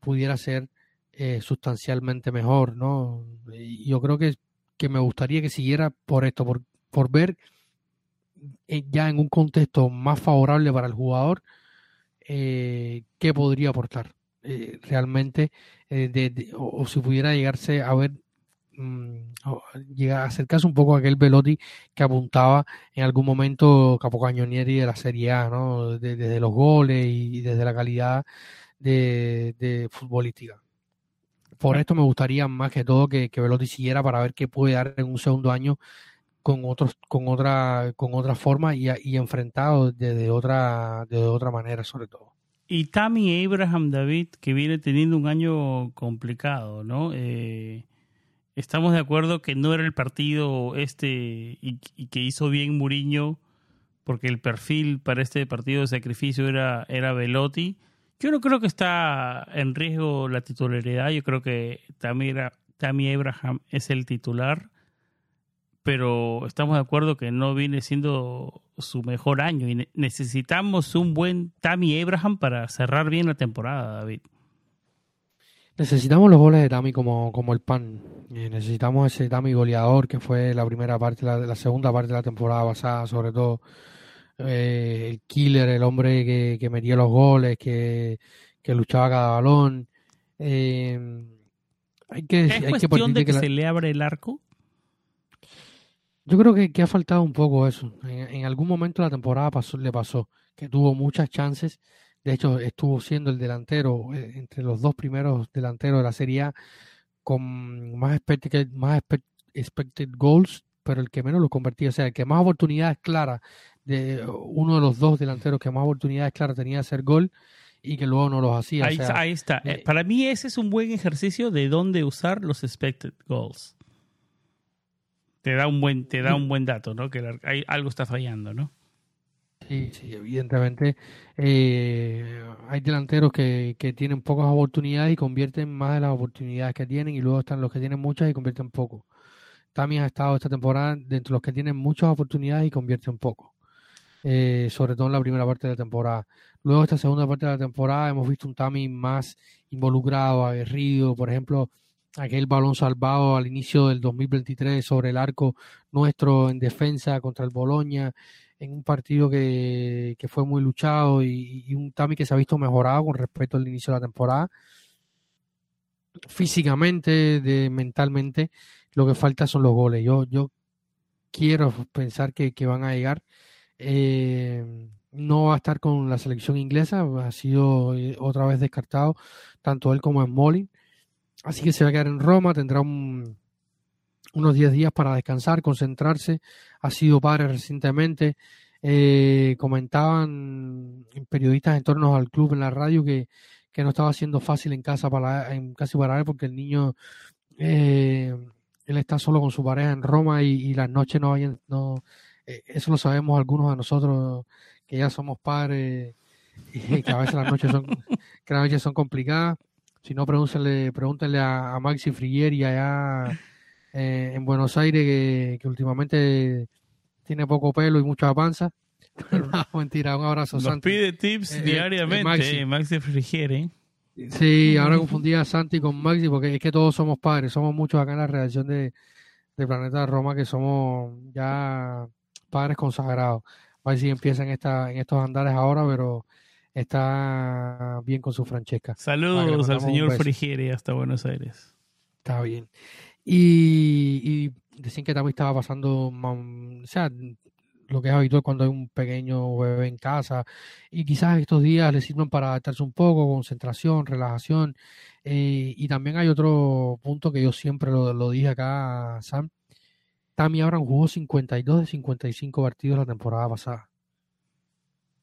[SPEAKER 2] pudiera ser eh, sustancialmente mejor, ¿no? Y yo creo que, que me gustaría que siguiera por esto, por, por ver eh, ya en un contexto más favorable para el jugador eh, qué podría aportar realmente o, si pudiera llegarse a ver Mm, llega a acercarse un poco a aquel Velotti que apuntaba en algún momento Capocañonieri de la Serie A, ¿no? desde los goles y desde la calidad de, futbolística. Por esto me gustaría más que todo que, que, Velotti siguiera para ver qué puede dar en un segundo año con otros, con otra, con otra forma y, y enfrentado desde otra, de otra manera sobre todo.
[SPEAKER 1] Y Tammy Abraham David, que viene teniendo un año complicado, ¿no? Eh, estamos de acuerdo que no era el partido este y, que hizo bien Muriño porque el perfil para este partido de sacrificio era, era Velotti. Yo no creo que está en riesgo la titularidad, yo creo que Tammy Abraham es el titular, pero estamos de acuerdo que no viene siendo su mejor año y necesitamos un buen Tammy Abraham para cerrar bien la temporada, David.
[SPEAKER 2] Necesitamos los goles de Tami como, como el pan. Necesitamos ese Tami goleador que fue la primera parte, la, la segunda parte de la temporada pasada, sobre todo. Eh, el killer, el hombre que, que metía los goles, que, que luchaba cada balón. Eh,
[SPEAKER 1] hay que, ¿Es hay cuestión de que, se le abre el arco?
[SPEAKER 2] Yo creo que, que ha faltado un poco eso. En, en algún momento la temporada pasó, le pasó, que tuvo muchas chances de hecho, estuvo siendo el delantero eh, entre los dos primeros delanteros de la Serie A con más expected, más expected goals, pero el que menos lo convertía. O sea, el que más oportunidades claras, de uno de los dos delanteros que más oportunidades claras tenía de hacer gol y que luego no los hacía.
[SPEAKER 1] Ahí, está. Eh, Para mí ese es un buen ejercicio de dónde usar los expected goals. Te da un buen, te da un buen dato, ¿no? Que algo está fallando, ¿no?
[SPEAKER 2] Sí, sí, evidentemente eh, hay delanteros que, que tienen pocas oportunidades y convierten más de las oportunidades que tienen y luego están los que tienen muchas y convierten poco. También ha estado esta temporada dentro de los que tienen muchas oportunidades y convierten poco, eh, sobre todo en la primera parte de la temporada. Luego esta segunda parte de la temporada hemos visto un Tami más involucrado, aguerrido, por ejemplo, aquel balón salvado al inicio del 2023 sobre el arco nuestro en defensa contra el Boloña, en un partido que, que fue muy luchado y, un Tami que se ha visto mejorado con respecto al inicio de la temporada. Físicamente, de, mentalmente, lo que falta son los goles. Yo, yo quiero pensar que, que van a llegar. Eh, no va a estar con la selección inglesa, ha sido eh, otra vez descartado, tanto él como Smolin. Así que se va a quedar en Roma, tendrá un, unos 10 días para descansar, concentrarse. Ha sido padre recientemente. Eh, comentaban periodistas en torno al club en la radio que, que no estaba siendo fácil en casa para en casi para él porque el niño eh, él está solo con su pareja en Roma y, las noches no vayan no eh, eso lo sabemos algunos de nosotros que ya somos padres y (laughs) que a veces las noches son que las noches son complicadas si no pregúntenle pregúntenle a, a Maxi Frigieri allá eh, en Buenos Aires que, que, últimamente tiene poco pelo y mucha panza. (laughs) no, mentira, un abrazo.
[SPEAKER 1] Nos
[SPEAKER 2] Santi.
[SPEAKER 1] pide tips
[SPEAKER 2] Eh,
[SPEAKER 1] diariamente,
[SPEAKER 2] eh, Maxi.
[SPEAKER 1] Maxi, Maxi Frigieri.
[SPEAKER 2] Sí, ahora confundí a Santi con Maxi porque es que todos somos padres, somos muchos acá en la redacción de, de Planeta Roma que somos ya padres consagrados. A ver si empieza en, esta, en estos andares ahora, pero está bien con su Francesca.
[SPEAKER 1] Saludos al señor. Frigieri hasta Buenos Aires.
[SPEAKER 2] Está bien. Y, y decían que también estaba pasando, o sea, lo que es habitual cuando hay un pequeño bebé en casa. Y quizás estos días le sirven para adaptarse un poco, concentración, relajación. Eh, y también hay otro punto que yo siempre lo, lo dije acá, Sam. Tammy Abraham jugó 52 de 55 partidos la temporada pasada.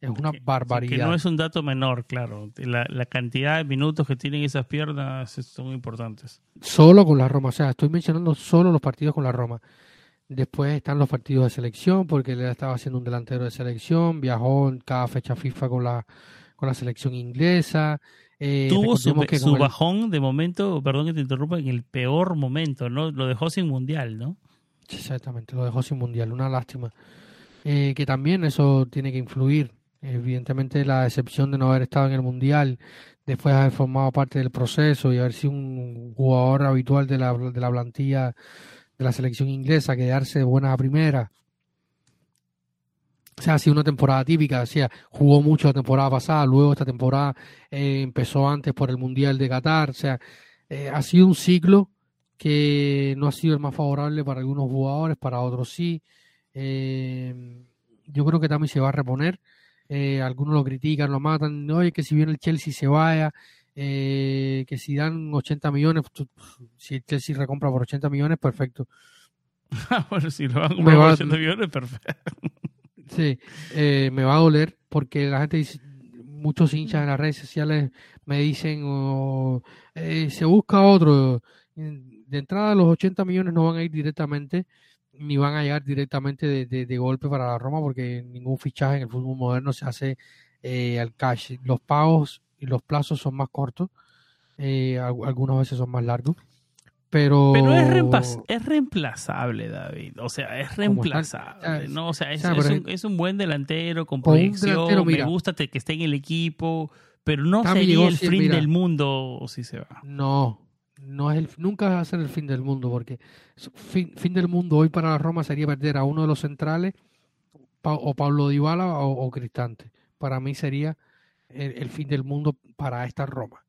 [SPEAKER 2] Es una
[SPEAKER 1] Que-
[SPEAKER 2] barbaridad.
[SPEAKER 1] Que no es un dato menor, claro. La, la cantidad de minutos que tienen esas piernas son importantes.
[SPEAKER 2] Solo con la Roma, o sea, estoy mencionando solo los partidos con la Roma. Después están los partidos de selección, porque él estaba haciendo un delantero de selección, viajó en cada fecha FIFA con la, con la selección inglesa. Eh,
[SPEAKER 1] Tuvo su,
[SPEAKER 2] recordemos que
[SPEAKER 1] su
[SPEAKER 2] con el-
[SPEAKER 1] bajón de momento, perdón que te interrumpa, en el peor momento, ¿no? Lo dejó sin mundial, ¿no?
[SPEAKER 2] Exactamente, lo dejó sin mundial, una lástima. Eh, que también eso tiene que influir. Evidentemente la decepción de no haber estado en el mundial, después de haber formado parte del proceso y haber sido un jugador habitual de la, de la plantilla de la selección inglesa, quedarse de buena a primera. O sea, ha sido una temporada típica, o sea, jugó mucho la temporada pasada, luego esta temporada eh, empezó antes por el Mundial de Qatar, o sea, eh, ha sido un ciclo que no ha sido el más favorable para algunos jugadores, para otros sí. Eh, yo creo que también se va a reponer. Eh, algunos lo critican, lo matan. Oye, que si viene el Chelsea se vaya, eh, que si dan 80 millones, tú- si el Chelsea recompra por 80 millones, perfecto. (laughs)
[SPEAKER 1] Bueno, si lo van a comprar
[SPEAKER 2] va-
[SPEAKER 1] por 80 millones, perfecto.
[SPEAKER 2] Sí, eh, me va a doler porque la gente dice, muchos hinchas en las redes sociales me dicen, oh, eh, se busca otro. De entrada, los 80 millones no van a ir directamente, ni van a llegar directamente de, de- de golpe para la Roma, porque ningún fichaje en el fútbol moderno se hace eh, al cash. Los pagos y los plazos son más cortos, eh, al- algunas veces son más largos. Pero,
[SPEAKER 1] Pero es, reemplaz- es reemplazable, David. O sea, es reemplazable.
[SPEAKER 2] tal.
[SPEAKER 1] ¿no? O sea, es,
[SPEAKER 2] O sea,
[SPEAKER 1] es un, es un buen delantero con proyección.
[SPEAKER 2] delantero, mira.
[SPEAKER 1] me gusta que esté en el equipo, pero no sería
[SPEAKER 2] llegó
[SPEAKER 1] el fin del mundo si se va.
[SPEAKER 2] No, no es el, nunca va a ser el fin del mundo, porque fin, fin del mundo hoy para la Roma sería perder a uno de los centrales, Pa- o Pablo Dybala o, o Cristante. Para mí sería el, el fin del mundo para esta Roma.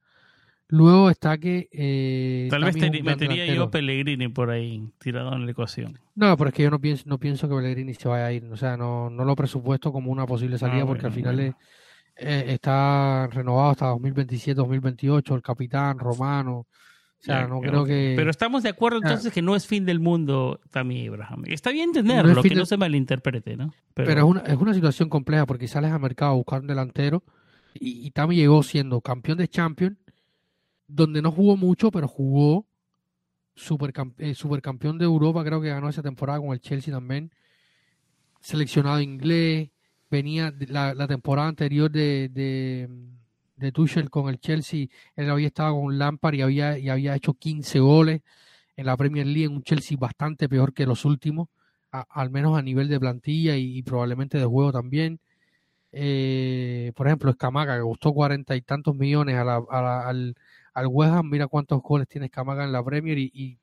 [SPEAKER 2] Luego está que eh,
[SPEAKER 1] Tal vez te- metería yo
[SPEAKER 2] delantero.
[SPEAKER 1] Pellegrini por ahí, tirado en la ecuación.
[SPEAKER 2] No, pero es que yo no pienso, no pienso que Pellegrini se vaya a ir. O sea, no, no lo presupuesto como una posible salida
[SPEAKER 1] Ah,
[SPEAKER 2] porque al final
[SPEAKER 1] bueno.
[SPEAKER 2] es- eh, está renovado hasta 2027-2028, el capitán romano. O sea,
[SPEAKER 1] Ya,
[SPEAKER 2] no
[SPEAKER 1] ok.
[SPEAKER 2] creo que...
[SPEAKER 1] Pero estamos de acuerdo
[SPEAKER 2] Ah.
[SPEAKER 1] entonces que no es fin del mundo Tammy Abraham. Está bien
[SPEAKER 2] No es fin
[SPEAKER 1] que no se malinterprete, ¿no?
[SPEAKER 2] Pero, es, una, es una situación compleja porque sales al mercado a buscar un delantero y, y Tami llegó siendo campeón de Champions, donde no jugó mucho, pero jugó supercam- eh, supercampeón de Europa, creo que ganó esa temporada con el Chelsea también, seleccionado inglés, venía la, la temporada anterior de, de, de Tuchel con el Chelsea, él había estado con Lampard y había, y había hecho 15 goles en la Premier League, en un Chelsea bastante peor que los últimos al menos a nivel de plantilla y, probablemente de juego también. Eh, por ejemplo, Escamaca, que costó cuarenta y tantos millones a la- a la- al, al West Ham, mira cuántos goles tiene Camaga en la Premier y, y,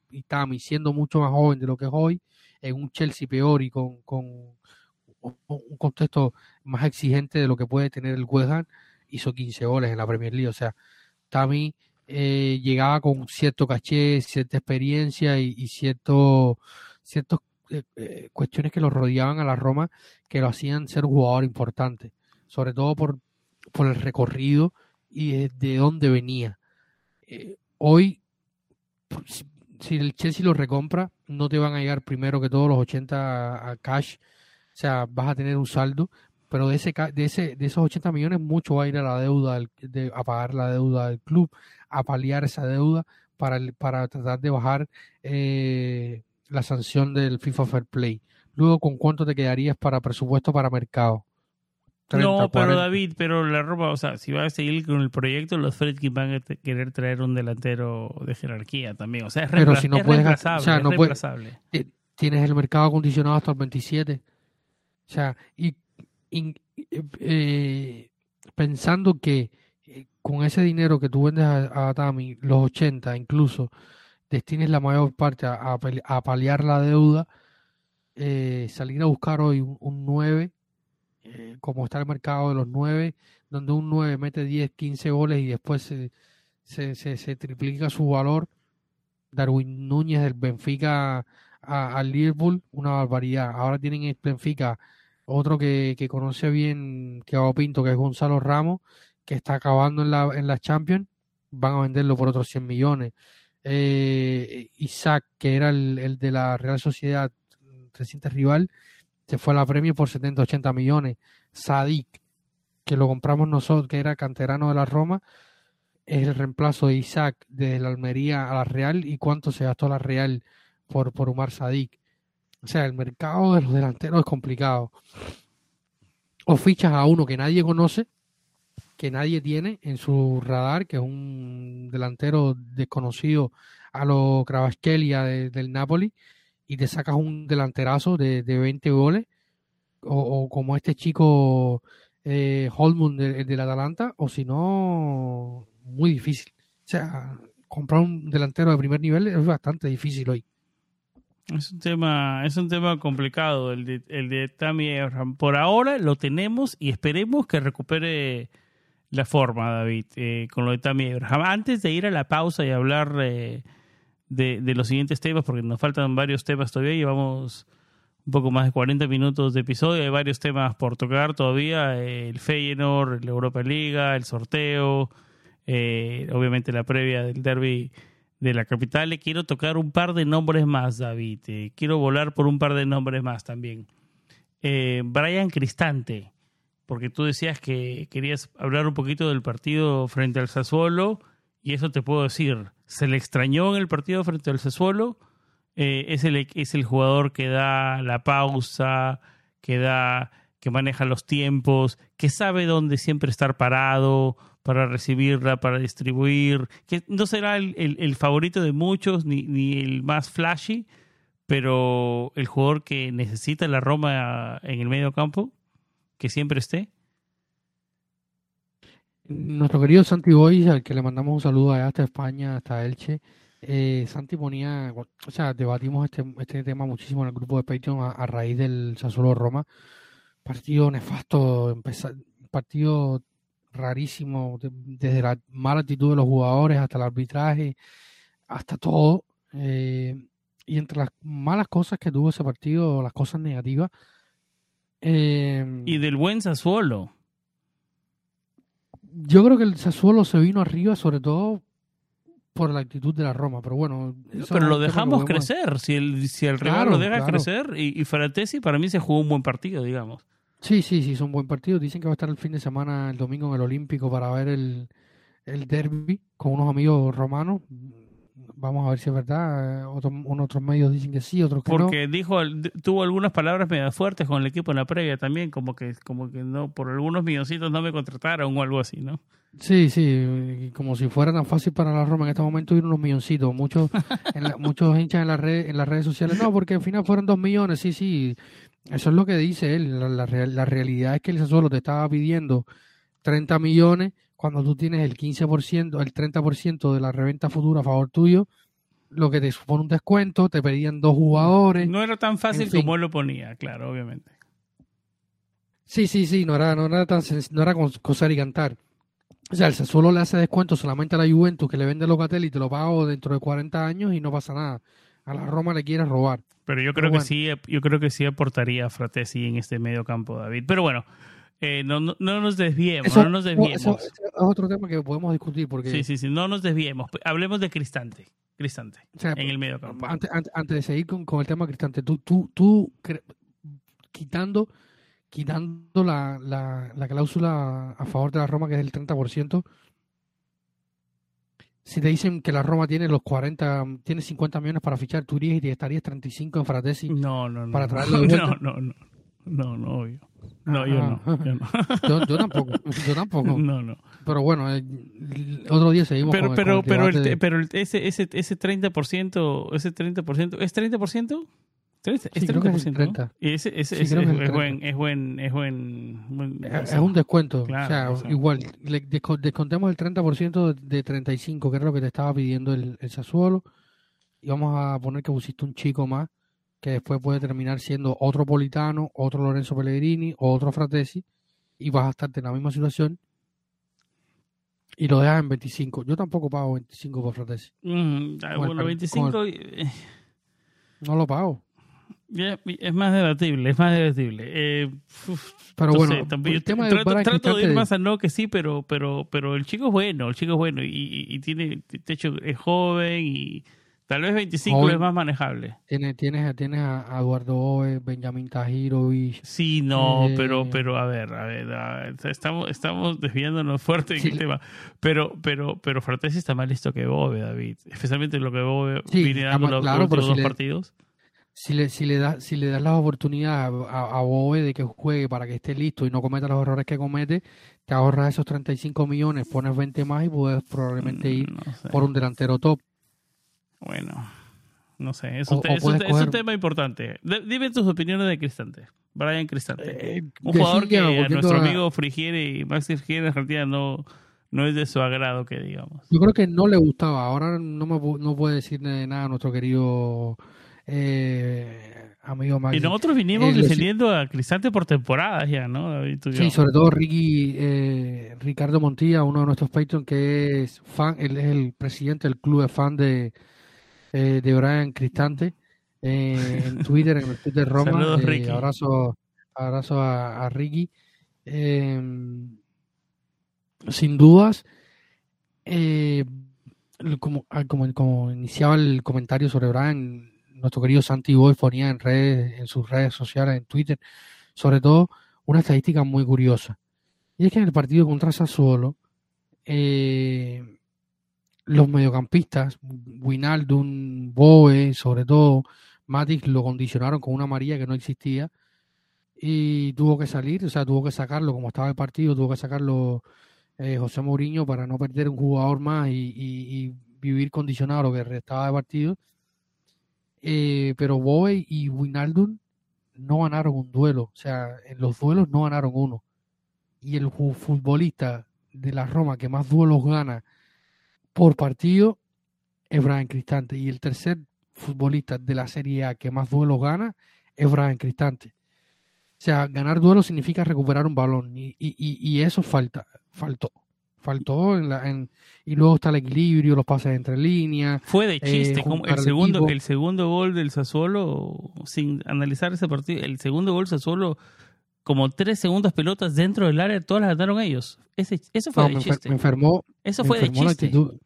[SPEAKER 2] siendo mucho más joven de lo que es hoy, en un Chelsea peor y con, con un contexto más exigente de lo que puede tener el West Ham, hizo 15 goles en la Premier League. O sea, Tami eh, llegaba con cierto caché, cierta experiencia y, y cierto, ciertas eh, eh, cuestiones que lo rodeaban a la Roma que lo hacían ser un jugador importante, sobre todo por, por el recorrido y de dónde venía. Eh, hoy, si, si el Chelsea lo recompra, no te van a llegar primero que todos los 80 a, a cash, o sea, vas a tener un saldo, pero de ese de ese de esos 80 millones mucho va a ir a la deuda del, de, a pagar la deuda del club a paliar esa deuda para el, para tratar de bajar eh, la sanción del FIFA Fair Play luego con cuánto te quedarías para presupuesto para mercado
[SPEAKER 1] 30, no, pero 40. David, pero la Roma, o sea, si va a seguir con el proyecto, los Fredkin van a querer traer un delantero de jerarquía también. O sea, es,
[SPEAKER 2] pero si no
[SPEAKER 1] es
[SPEAKER 2] puedes,
[SPEAKER 1] reemplazable.
[SPEAKER 2] O sea, no
[SPEAKER 1] reemplazable.
[SPEAKER 2] Puedes, tienes el mercado acondicionado hasta el 27. O sea, y, y eh, pensando que eh, con ese dinero que tú vendes a, a, Tami, los 80 incluso, destines la mayor parte a, paliar la deuda, eh, salir a buscar hoy un, un 9 eh, como está el mercado de los 9, donde un 9 mete 10, 15 goles y después se, se, se, se triplica su valor. Darwin Núñez del Benfica al Liverpool, una barbaridad. Ahora tienen el Benfica otro que, que conoce bien que hago Pinto, que es Gonzalo Ramos, que está acabando en la, en la Champions, van a venderlo por otros 100 millones. Eh, Isaac, que era el, el, de la Real Sociedad, reciente rival, se fue a la Premier por 70, 80 millones. Sadik, que lo compramos nosotros, que era canterano de la Roma, es el reemplazo de Isaac de la Almería a la Real y cuánto se gastó la Real por, por Umar Sadik. O sea, el mercado de los delanteros es complicado. O fichas a uno que nadie conoce, que nadie tiene en su radar, que es un delantero desconocido a lo Kravaskelia de, del Napoli, y te sacas un delanterazo de, de 20 goles, o, como este chico eh, Holmund del de Atalanta, o si no, muy difícil. O sea, comprar un delantero de primer nivel es bastante difícil hoy.
[SPEAKER 1] Es un tema, es un tema complicado el de, el de Tammy Abraham. Por ahora lo tenemos y esperemos que recupere la forma, David, eh, con lo de Tammy Abraham. Antes de ir a la pausa y hablar eh, de, los siguientes temas, porque nos faltan varios temas todavía, llevamos un poco más de 40 minutos de episodio, hay varios temas por tocar todavía, eh, el Feyenoord, la Europa Liga, el sorteo, eh, obviamente la previa del derby de la capital. Le quiero tocar un par de nombres más, David. Eh, quiero volar por un par de nombres más también. Eh, Brian Cristante, porque tú decías que querías hablar un poquito del partido frente al Sassuolo, y eso te puedo decir. Se le extrañó en el partido frente al Sassuolo. Eh, es, el, es el jugador que da la pausa, que da que maneja los tiempos, que sabe dónde siempre estar parado, para recibirla, para distribuir, que no será el, el, favorito de muchos ni, ni, el más flashy, pero el jugador que necesita la Roma en el medio campo, que siempre esté.
[SPEAKER 2] Nuestro querido Santi Boy, al que le mandamos un saludo allá hasta España, hasta Elche, eh, Santi ponía, o sea, debatimos este, este tema muchísimo en el grupo de Patreon a, a raíz del Sassuolo Roma, partido nefasto, empezar, partido rarísimo, de, desde la mala actitud de los jugadores hasta el arbitraje, hasta todo. Eh, y entre las malas cosas que tuvo ese partido, las cosas negativas. Eh,
[SPEAKER 1] y del buen Sassuolo.
[SPEAKER 2] Yo creo que el Sassuolo se vino arriba, sobre todo por la actitud de la Roma, pero bueno.
[SPEAKER 1] Pero lo dejamos lo crecer, si el, si el rival claro, lo deja claro. crecer, y, y Fratesi para mí se jugó un buen partido, digamos.
[SPEAKER 2] Sí, sí, sí, son buen partido. Dicen que va a estar el fin de semana, el domingo en el Olímpico para ver el, el derby con unos amigos romanos. Vamos a ver si es verdad. Otros, otros medios dicen que sí, otros que
[SPEAKER 1] Porque
[SPEAKER 2] no.
[SPEAKER 1] dijo, tuvo algunas palabras medio fuertes con el equipo en la previa también, como que, como que no, por algunos milloncitos no me contrataron o algo así, ¿no?
[SPEAKER 2] Sí, sí, como si fuera tan fácil para la Roma en este momento ir unos milloncitos. Muchos, en la, muchos (laughs) hinchas en, la red, en las redes sociales, no, porque al final fueron dos millones, sí, sí. Eso es lo que dice él. La, la, la realidad es que el Sassuolo te estaba pidiendo 30 millones cuando tú tienes el 15%, el 30% de la reventa futura a favor tuyo, lo que te supone un descuento, te pedían dos jugadores.
[SPEAKER 1] No era tan fácil como él lo ponía, claro, obviamente.
[SPEAKER 2] Sí, sí, sí, no era, no era tan no era coser y cantar. O sea, el Sassuolo le hace descuento solamente a la Juventus que le vende Locatelli y te lo pago dentro de 40 años y no pasa nada. A la Roma le quiere robar.
[SPEAKER 1] Pero yo creo que sí, yo creo que sí aportaría a Fratesi en este medio campo, David. Pero bueno, eh, no, no, nos desviemos, no nos desviemos. Eso,
[SPEAKER 2] es otro tema que podemos discutir porque...
[SPEAKER 1] Sí, sí, sí, no nos desviemos. Hablemos de Cristante, Cristante, en el medio campo.
[SPEAKER 2] Antes, antes, de seguir con, con, el tema Cristante, tú, tú, tú quitando quitando la, la, la, cláusula a favor de la Roma, que es el 30%, si te dicen que la Roma tiene los 40, tiene 50 millones para fichar, tú irías y estarías 35 en Fratesi
[SPEAKER 1] no, no, no,
[SPEAKER 2] para traerlo de (laughs) vuelta.
[SPEAKER 1] No, no, no. No, no, obvio. No, yo no.
[SPEAKER 2] Ah. Yo, no. (laughs) yo, tampoco. Yo tampoco. (laughs)
[SPEAKER 1] No, no.
[SPEAKER 2] Pero bueno, otro día seguimos
[SPEAKER 1] pero,
[SPEAKER 2] con,
[SPEAKER 1] pero,
[SPEAKER 2] con el
[SPEAKER 1] pero, el,
[SPEAKER 2] de...
[SPEAKER 1] pero ese, ese, ese 30%, ese 30%, ¿es 30%? Es
[SPEAKER 2] sí, creo que es 30.
[SPEAKER 1] Y ese, ese, sí, ese es, es, buen, es buen, es buen, buen
[SPEAKER 2] es, es, un descuento. Claro, o sea, igual, le descontemos el 30% de 35, que era lo que te estaba pidiendo el, el Sassuolo, y vamos a poner que pusiste un chico más, que después puede terminar siendo otro Politano, otro Lorenzo Pellegrini, o otro Fratesi, y vas a estar en la misma situación, y lo dejas en 25. Yo tampoco pago 25 por Fratesi.
[SPEAKER 1] Mm, bueno, 25... El...
[SPEAKER 2] No lo pago
[SPEAKER 1] es más debatible, es más debatible. Eh,
[SPEAKER 2] pero bueno, el
[SPEAKER 1] tema de trato, trato de ir más a no que sí, pero, pero, pero el chico es bueno, el chico es bueno y, y tiene, hecho, es joven y tal vez 25 es más manejable.
[SPEAKER 2] Tienes, tienes, tienes a Eduardo Oe, Benjamín y
[SPEAKER 1] Sí, no, eh, pero, pero a ver, a ver, estamos, estamos desviándonos fuerte en el tema. Pero, pero, pero Fratesi está más listo que Bobe, David. Especialmente lo que Bobe viene dando los, claro, últimos dos partidos
[SPEAKER 2] si le, si le, das, si le das la oportunidad a, a, Bobe de que juegue para que esté listo y no cometa los errores que comete, te ahorras esos 35 millones, pones 20 más y puedes probablemente ir por un delantero top.
[SPEAKER 1] Bueno, no sé, es un, es un, tema importante. dime tus opiniones de Cristante, Brian Cristante. Eh, un jugador que a nuestro amigo Frigiere y Maxi Frigiere en realidad no, no es de su agrado, que digamos.
[SPEAKER 2] Yo creo que no le gustaba. Ahora no, me, no puede decir nada a nuestro querido eh, amigo
[SPEAKER 1] Y nosotros vinimos eh, defendiendo a Cristante por temporadas ya, ¿no?
[SPEAKER 2] sí, sobre todo Ricky, eh, Ricardo Montilla, uno de nuestros Patreons que es fan, él es el presidente del club de fan de, eh, de Brian Cristante en Twitter, en el Twitter Roma.
[SPEAKER 1] Saludos, Ricky.
[SPEAKER 2] Abrazo, abrazo a, a Ricky. sin dudas, como, como, como iniciaba el comentario sobre Brian, nuestro querido Santi Boy ponía en redes, en sus redes sociales, en Twitter, sobre todo una estadística muy curiosa. Y es que en el partido contra Sassuolo, eh, los mediocampistas, Winaldum, Boe, sobre todo, Matic lo condicionaron con una amarilla que no existía y tuvo que salir, o sea, tuvo que sacarlo como estaba el partido, tuvo que sacarlo eh, José Mourinho para no perder un jugador más y, y vivir condicionado lo que restaba de partido eh, pero Boe y Winaldum no ganaron un duelo, o sea, en los duelos no ganaron uno. Y el futbolista de la Roma que más duelos gana por partido es Brian Cristante. Y el tercer futbolista de la Serie A que más duelos gana es Brian Cristante. O sea, ganar duelos significa recuperar un balón y, y, y eso falta, faltó faltó en la, en, y luego está el equilibrio, los pases entre líneas.
[SPEAKER 1] Fue de chiste, eh, como el segundo, el segundo gol del Sassuolo, sin analizar ese partido, el segundo gol Sassuolo, como tres segundas pelotas dentro del área, todas las ganaron ellos. Ese, eso fue de chiste.
[SPEAKER 2] Me enfermó,
[SPEAKER 1] eso fue de chiste.
[SPEAKER 2] La actitud,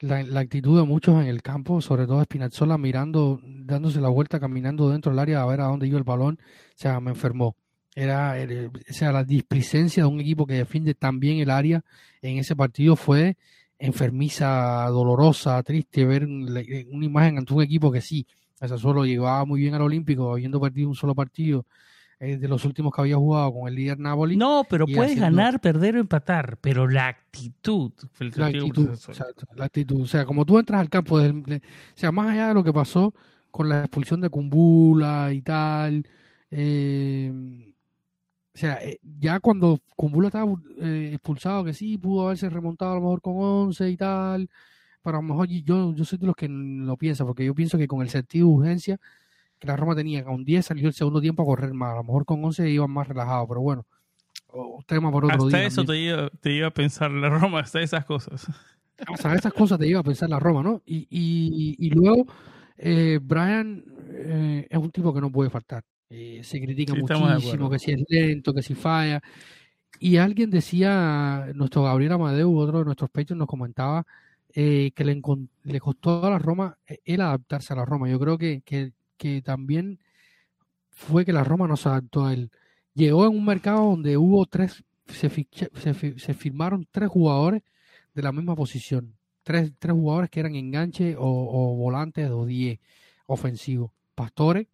[SPEAKER 2] la, actitud de muchos en el campo, sobre todo Spinazzola mirando, dándose la vuelta, caminando dentro del área a ver a dónde iba el balón, o sea, me enfermó. Era, o sea, la displicencia de un equipo que defiende tan bien el área en ese partido fue enfermiza, dolorosa, triste ver una imagen ante un equipo que sí, ese solo llegaba muy bien al Olímpico, habiendo perdido un solo partido eh, de los últimos que había jugado con el líder Napoli.
[SPEAKER 1] No, pero puedes ganar, perder o empatar, pero la actitud.
[SPEAKER 2] La actitud, la actitud. O sea, como tú entras al campo, o sea, más allá de lo que pasó con la expulsión de Kumbula y tal, eh, sea, eh, ya cuando Kumbula estaba eh, expulsado, que sí, pudo haberse remontado a lo mejor con 11 y tal, pero a lo mejor yo, yo soy de los que lo piensa, porque yo pienso que con el sentido de urgencia que la Roma tenía, con 10 salió el segundo tiempo a correr más, a lo mejor con 11 iban más relajados, pero bueno, tema por otro
[SPEAKER 1] hasta eso te iba, te iba, a pensar la Roma, hasta esas cosas.
[SPEAKER 2] Hasta esas cosas te iba a pensar la Roma, ¿no? Y, y, y luego, eh, Brian eh, es un tipo que no puede faltar. Eh, se critica muchísimo, que si es lento, que si falla. Y alguien decía, nuestro Gabriel Amadeu, otro de nuestros pechos, nos comentaba que le, le, costó a la Roma el adaptarse a la Roma. Yo creo que, que, que también fue que la Roma no se adaptó a él. Llegó en un mercado donde hubo tres, se, se, firmaron tres jugadores de la misma posición. Tres, tres jugadores que eran enganche o, o volantes o 10 ofensivos. Pastore,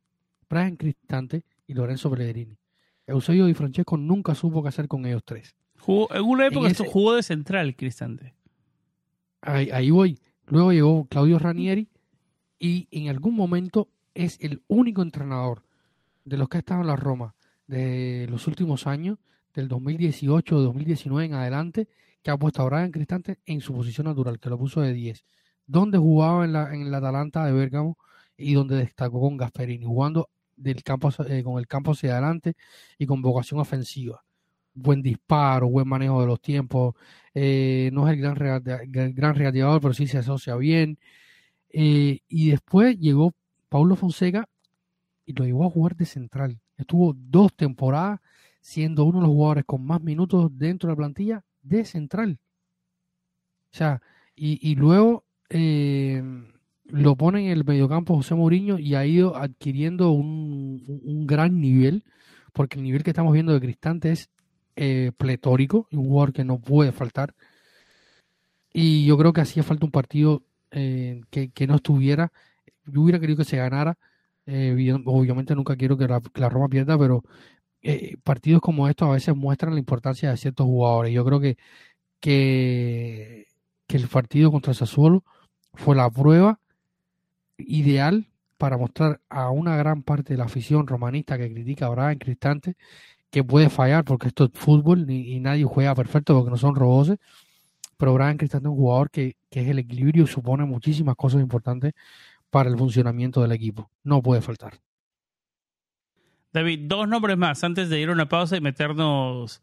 [SPEAKER 2] Brian Cristante y Lorenzo Pellegrini. Eusebio y Francesco nunca supo qué hacer con ellos tres.
[SPEAKER 1] Jugó, en una época jugó de central Cristante.
[SPEAKER 2] Ahí, ahí voy. Luego llegó Claudio Ranieri y en algún momento es el único entrenador de los que ha estado en la Roma de los últimos años, del 2018 2019 en adelante, que ha puesto a Brian Cristante en su posición natural, que lo puso de 10. Donde jugaba en la, en la Atalanta de Bergamo y donde destacó con Gasperini, jugando del campo, eh, con el campo hacia adelante y con vocación ofensiva. Buen disparo, buen manejo de los tiempos. Eh, no es el gran, gran pero sí se asocia bien. Eh, y después llegó Paulo Fonseca y lo llevó a jugar de central. Estuvo dos temporadas siendo uno de los jugadores con más minutos dentro de la plantilla de central. O sea, y, luego eh, lo pone en el mediocampo José Mourinho y ha ido adquiriendo un, gran nivel, porque el nivel que estamos viendo de Cristante es eh, pletórico, un jugador que no puede faltar. Y yo creo que hacía falta un partido eh, que, que, no estuviera. Yo hubiera querido que se ganara. Eh, obviamente nunca quiero que la, Roma pierda, pero eh, partidos como estos a veces muestran la importancia de ciertos jugadores. Yo creo que, que, que el partido contra Sassuolo fue la prueba ideal para mostrar a una gran parte de la afición romanista que critica a en Cristante que puede fallar porque esto es fútbol y, nadie juega perfecto porque no son roboses. Pero Brian Cristante es un jugador que, que es el equilibrio y supone muchísimas cosas importantes para el funcionamiento del equipo. No puede faltar.
[SPEAKER 1] David, dos nombres más antes de ir a una pausa y meternos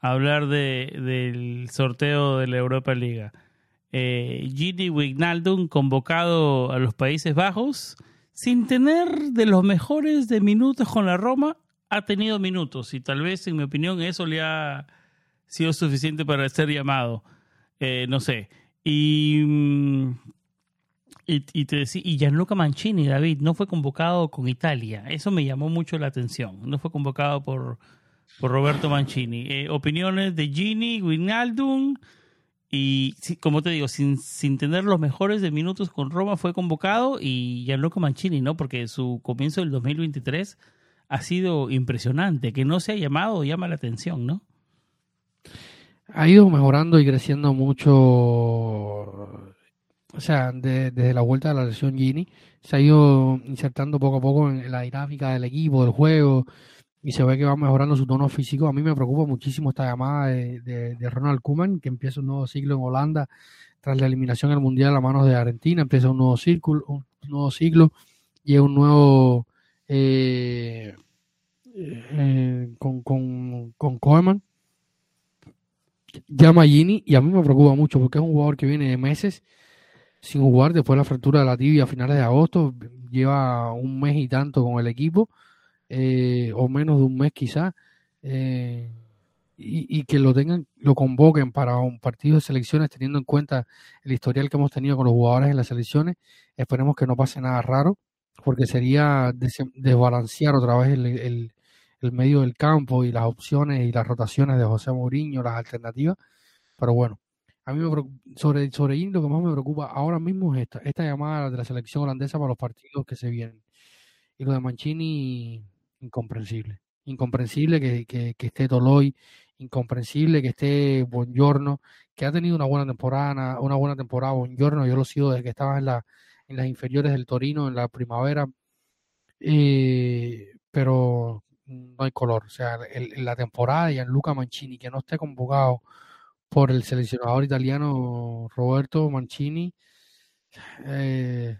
[SPEAKER 1] a hablar de, del sorteo de la Europa Liga. Eh, Gini Wijnaldum convocado a los Países Bajos sin tener de los mejores de minutos con la Roma, ha tenido minutos y tal vez, en mi opinión, eso le ha sido suficiente para ser llamado. Eh, no sé. Y mm, y, y, te decía, y Gianluca Mancini, David, no fue convocado con Italia. Eso me llamó mucho la atención. No fue convocado por, por Roberto Mancini. Eh, opiniones de Gini, Wijnaldum. Y como te digo, sin, sin tener los mejores de minutos con Roma fue convocado y Gianluca Mancini, ¿no? Porque su comienzo del 2023 ha sido impresionante. Que no se ha llamado llama la atención, ¿no?
[SPEAKER 2] Ha ido mejorando y creciendo mucho o sea, desde la vuelta de la lesión Gini, se ha ido insertando poco a poco en la dinámica del equipo, del juego, y se ve que va mejorando su tono físico. A mí me preocupa muchísimo esta llamada de, Ronald Koeman, que empieza un nuevo ciclo en Holanda tras la eliminación del Mundial a manos de Argentina, empieza un nuevo círculo, un nuevo ciclo, y un nuevo eh, eh, con, con, con Koeman. Llama a Gini y a mí me preocupa mucho porque es un jugador que viene de meses sin jugar después de la fractura de la tibia a finales de agosto. Lleva un mes y tanto con el equipo, eh, o menos de un mes quizás, eh, y, que lo tengan, lo convoquen para un partido de selecciones teniendo en cuenta el historial que hemos tenido con los jugadores en las selecciones. Esperemos que no pase nada raro, porque sería desbalancear otra vez el, el medio del campo y las opciones y las rotaciones de José Mourinho, las alternativas. Pero bueno, a mí me sobre, sobre lo que más me preocupa ahora mismo es esta, esta llamada de la selección holandesa para los partidos que se vienen. Y lo de Mancini, incomprensible. Incomprensible que, que, que esté Toloy, incomprensible que esté Buongiorno, que ha tenido una buena temporada, una buena temporada Buongiorno, yo lo sigo desde que estaba en, la, en las inferiores del Torino en la primavera. Eh, pero no hay color. O sea, en la temporada y en Luca Mancini, que no esté convocado por el seleccionador italiano Roberto Mancini, eh,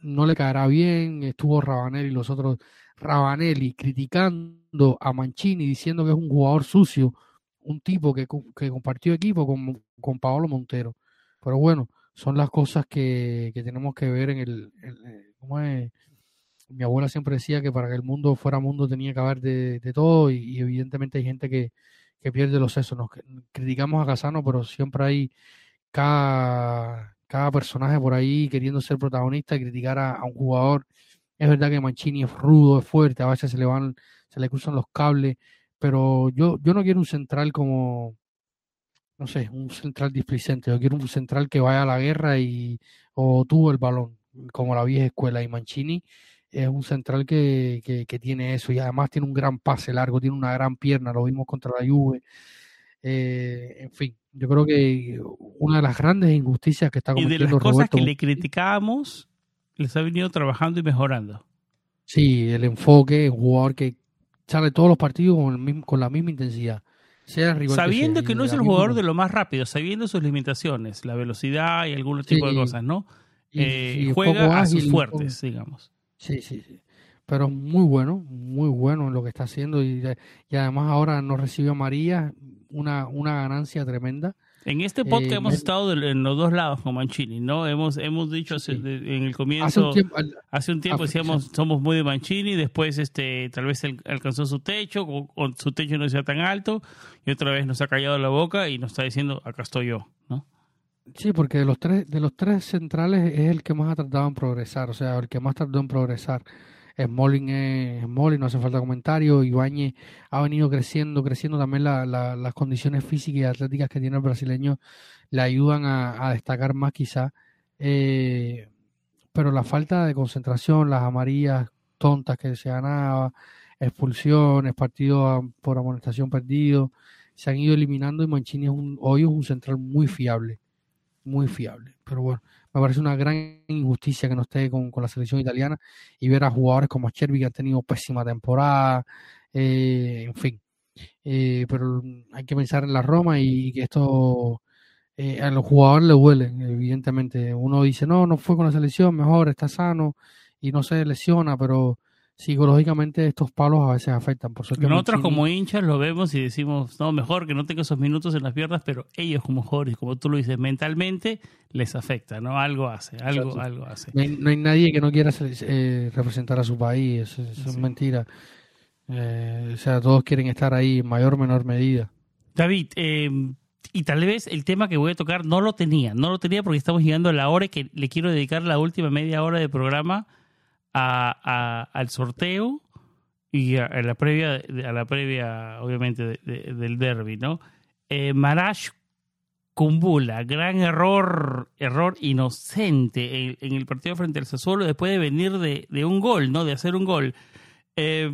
[SPEAKER 2] no le caerá bien. Estuvo Rabanelli y los otros, Rabanelli criticando a Mancini, diciendo que es un jugador sucio, un tipo que, que compartió equipo con, con Paolo Montero. Pero bueno, son las cosas que, que tenemos que ver en el... ¿cómo es? Mi abuela siempre decía que para que el mundo fuera mundo tenía que haber de, de todo y, evidentemente hay gente que, que pierde los sesos. Nos criticamos a Casano, pero siempre hay cada, cada personaje por ahí queriendo ser protagonista y criticar a, un jugador. Es verdad que Mancini es rudo, es fuerte, a veces se le van, se le cruzan los cables, pero yo, yo no quiero un central como, no sé, un central displicente. Yo quiero un central que vaya a la guerra y o tuvo el balón, como la vieja escuela. Y Mancini es un central que, que, tiene eso y además tiene un gran pase largo, tiene una gran pierna, lo vimos contra la Juve. Eh, en fin, yo creo que una de las grandes injusticias que está cometiendo
[SPEAKER 1] Y de las cosas que le criticábamos, les ha venido trabajando y mejorando.
[SPEAKER 2] Sí, el enfoque, un jugador que sale todos los partidos con, el mismo, con la misma intensidad
[SPEAKER 1] sabiendo que, no es el jugador de lo más rápido, sabiendo sus limitaciones, la velocidad y algún tipo de cosas, ¿no? Eh, juega a sus fuertes, digamos.
[SPEAKER 2] Sí, sí, sí. Pero muy bueno, muy bueno en lo que está haciendo y, y además ahora nos recibió María, una, una ganancia tremenda.
[SPEAKER 1] En este podcast eh, hemos estado en los dos lados con Mancini, ¿no? Hemos, hemos dicho en el comienzo, hace un tiempo, decíamos, somos muy de Mancini, después este tal vez alcanzó su techo, o, su techo no sea tan alto, y otra vez nos ha callado la boca y nos está diciendo, acá estoy yo, ¿no?
[SPEAKER 2] Sí, porque de los tres, de los tres centrales es el que más ha tratado en progresar, o sea, el que más tardó en progresar. Smalling es Smalling, no hace falta comentario. Ibáñez ha venido creciendo, creciendo también las condiciones físicas y atléticas que tiene el brasileño le ayudan a, destacar más quizá. Eh, pero la falta de concentración, las amarillas tontas que se ganaba, expulsiones, partidos por amonestación perdido, se han ido eliminando y Mancini es un, hoy es un central muy fiable, muy fiable. Pero bueno, me parece una gran injusticia que no esté con, la selección italiana y ver a jugadores como Chervi que han tenido pésima temporada, eh, en fin. Eh, pero hay que pensar en la Roma y que esto eh, a los jugadores le duele, evidentemente. Uno dice, no, no fue con la selección, mejor, está sano y no se lesiona, pero psicológicamente estos palos a veces afectan. Por
[SPEAKER 1] Nosotros como hinchas lo vemos y decimos, no, mejor que no tenga esos minutos en las piernas, pero ellos como jugadores, como tú lo dices, mentalmente les afecta, ¿no? Algo hace, algo, algo hace.
[SPEAKER 2] No hay, nadie que no quiera eh, representar a su país, eso, es mentira. Eh, o sea, todos quieren estar ahí en mayor o menor medida.
[SPEAKER 1] David, eh, y tal vez el tema que voy a tocar no lo tenía, no lo tenía porque estamos llegando a la hora que le quiero dedicar la última media hora de programa al sorteo y a, la previa, a la previa obviamente, del derby, ¿no? Eh, Marash Kumbula, gran error, error inocente en, el partido frente al Sassuolo después de venir de, de un gol, ¿no? De hacer un gol. Eh,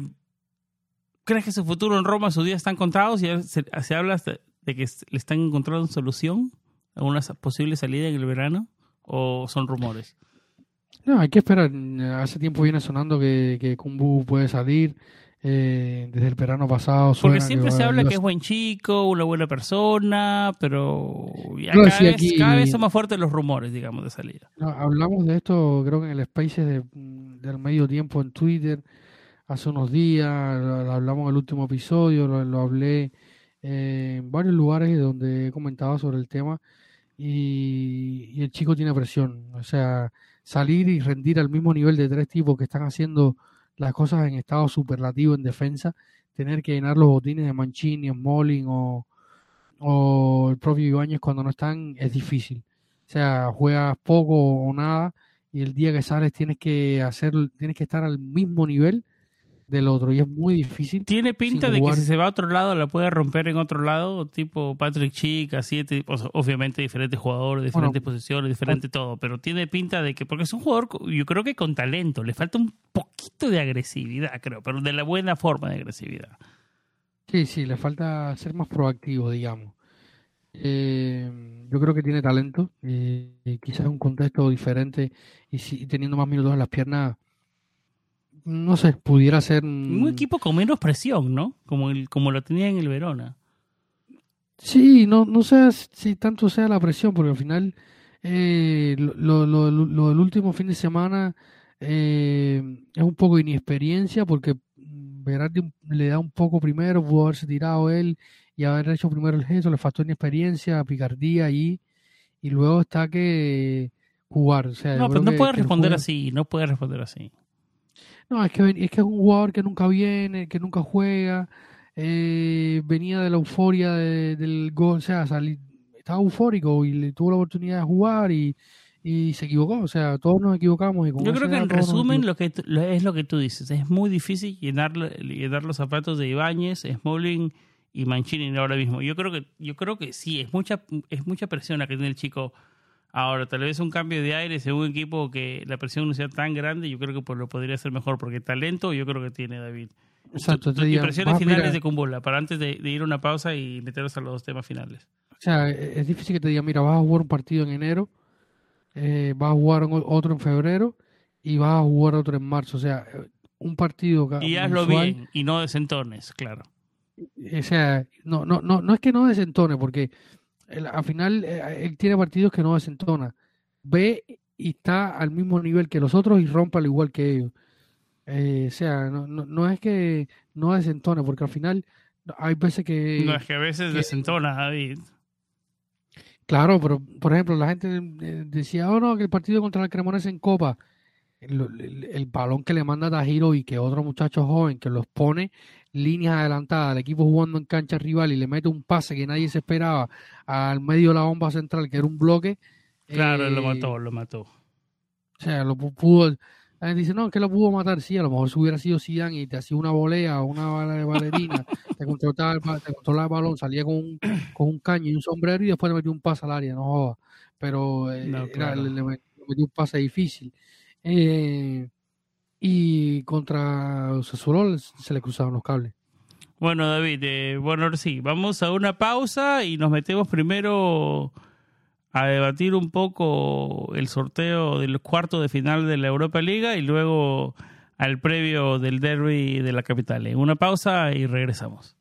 [SPEAKER 1] ¿Crees que su futuro en Roma, sus días están contados? y se, se habla de que le están encontrando solución a una posible salida en el verano? ¿O son rumores?
[SPEAKER 2] No, hay que esperar. Hace tiempo viene sonando que, que Kumbu puede salir. Eh, desde el verano pasado.
[SPEAKER 1] Porque siempre se habla que es buen chico, una buena persona, pero cada, vez, son más fuertes los rumores, digamos, de salida.
[SPEAKER 2] hablamos de esto, creo que en el Space de, del medio tiempo en Twitter, hace unos días, hablamos en el último episodio, lo, hablé eh, en varios lugares donde he comentado sobre el tema y, y el chico tiene presión, o sea salir y rendir al mismo nivel de tres tipos que están haciendo las cosas en estado superlativo en defensa, tener que llenar los botines de Mancini, Smalling o, o el propio Ibáñez cuando no están es difícil. O sea, juegas poco o nada y el día que sales tienes que hacer, tienes que estar al mismo nivel del otro y es muy difícil.
[SPEAKER 1] Tiene pinta de que si se va a otro lado la puede romper en otro lado, tipo Patrick Chica, así, obviamente diferentes jugadores, diferentes posiciones, diferente todo, pero tiene pinta de que, porque es un jugador, yo creo que con talento, le falta un poquito de agresividad, creo, pero de la buena forma de agresividad.
[SPEAKER 2] Sí, sí, le falta ser más proactivo, digamos. Eh, yo creo que tiene talento, y quizás un contexto diferente y, si, teniendo más minutos en las piernas no sé, pudiera ser...
[SPEAKER 1] Un equipo con menos presión, ¿no? Como, el, como lo tenía en el Verona.
[SPEAKER 2] Sí, no, no sé si tanto sea la presión, porque al final eh, lo, lo, lo, del último fin de semana eh, es un poco inexperiencia, porque Berardi le da un poco primero, pudo haberse tirado él y haber hecho primero el gesto, le faltó inexperiencia, picardía y, y luego está que jugar. O sea,
[SPEAKER 1] no, pero no puede responder así, no puede responder así.
[SPEAKER 2] No, es que, es que es un jugador que nunca viene, que nunca juega, eh, venía de la euforia del gol, o sea, estaba eufórico y le tuvo la oportunidad de jugar y, y se equivocó, o sea, todos nos equivocamos. Y
[SPEAKER 1] Yo creo que en resumen lo que es lo que tú dices, es muy difícil llenar, llenar los zapatos de Ibáñez, Smalling y Mancini ahora mismo. Yo creo que yo creo que sí, es mucha es mucha presión la que tiene el chico ahora. Tal vez un cambio de aire en un equipo que la presión no sea tan grande, yo creo que pues, lo podría ser mejor, porque talento yo creo que tiene David.
[SPEAKER 2] Exacto.
[SPEAKER 1] Tu, impresiones finales de Kumbola, para antes de, ir a una pausa y meternos a los dos temas finales.
[SPEAKER 2] O sea, e, es difícil que te diga, mira, vas a jugar un partido en enero, eh, vas a jugar otro en febrero y vas a jugar otro en marzo. O sea, un partido.
[SPEAKER 1] Y hazlo bien y no desentones, claro.
[SPEAKER 2] O sea, no, no, no, no es que no desentone, porque al final eh, él tiene partidos que no desentona. Ve y está al mismo nivel que los otros y rompa al igual que ellos. Eh, o sea, no, no, es que no desentone, porque al final hay veces que...
[SPEAKER 1] No, es que a veces desentona, David.
[SPEAKER 2] Claro, pero por ejemplo, la gente eh, decía, oh no, que el partido contra el Cremonese en Copa, el, balón que le manda Tajiro y que otro muchacho joven que los pone líneas adelantadas, el equipo jugando en cancha rival y le mete un pase que nadie se esperaba al medio de la bomba central, que era un bloque.
[SPEAKER 1] Claro, lo eh, mató, lo mató. O
[SPEAKER 2] sea, lo pudo. La gente dice, no, que lo pudo matar. Sí, a lo mejor si hubiera sido Zidane y te hacía una volea o una bala de bailarina, (laughs) te, controlaba el, te controlaba el balón, salía con un, con un caño y un sombrero y después le metió un pase al área, no joda. Pero eh, le, metió un pase difícil. Eh, y contra Sassuolo se le cruzaron los cables.
[SPEAKER 1] Bueno, David, eh, bueno, sí, vamos a una pausa y nos metemos primero a debatir un poco el sorteo del cuarto de final de la Europa Liga y luego al previo del derby de la capital. Una pausa y regresamos.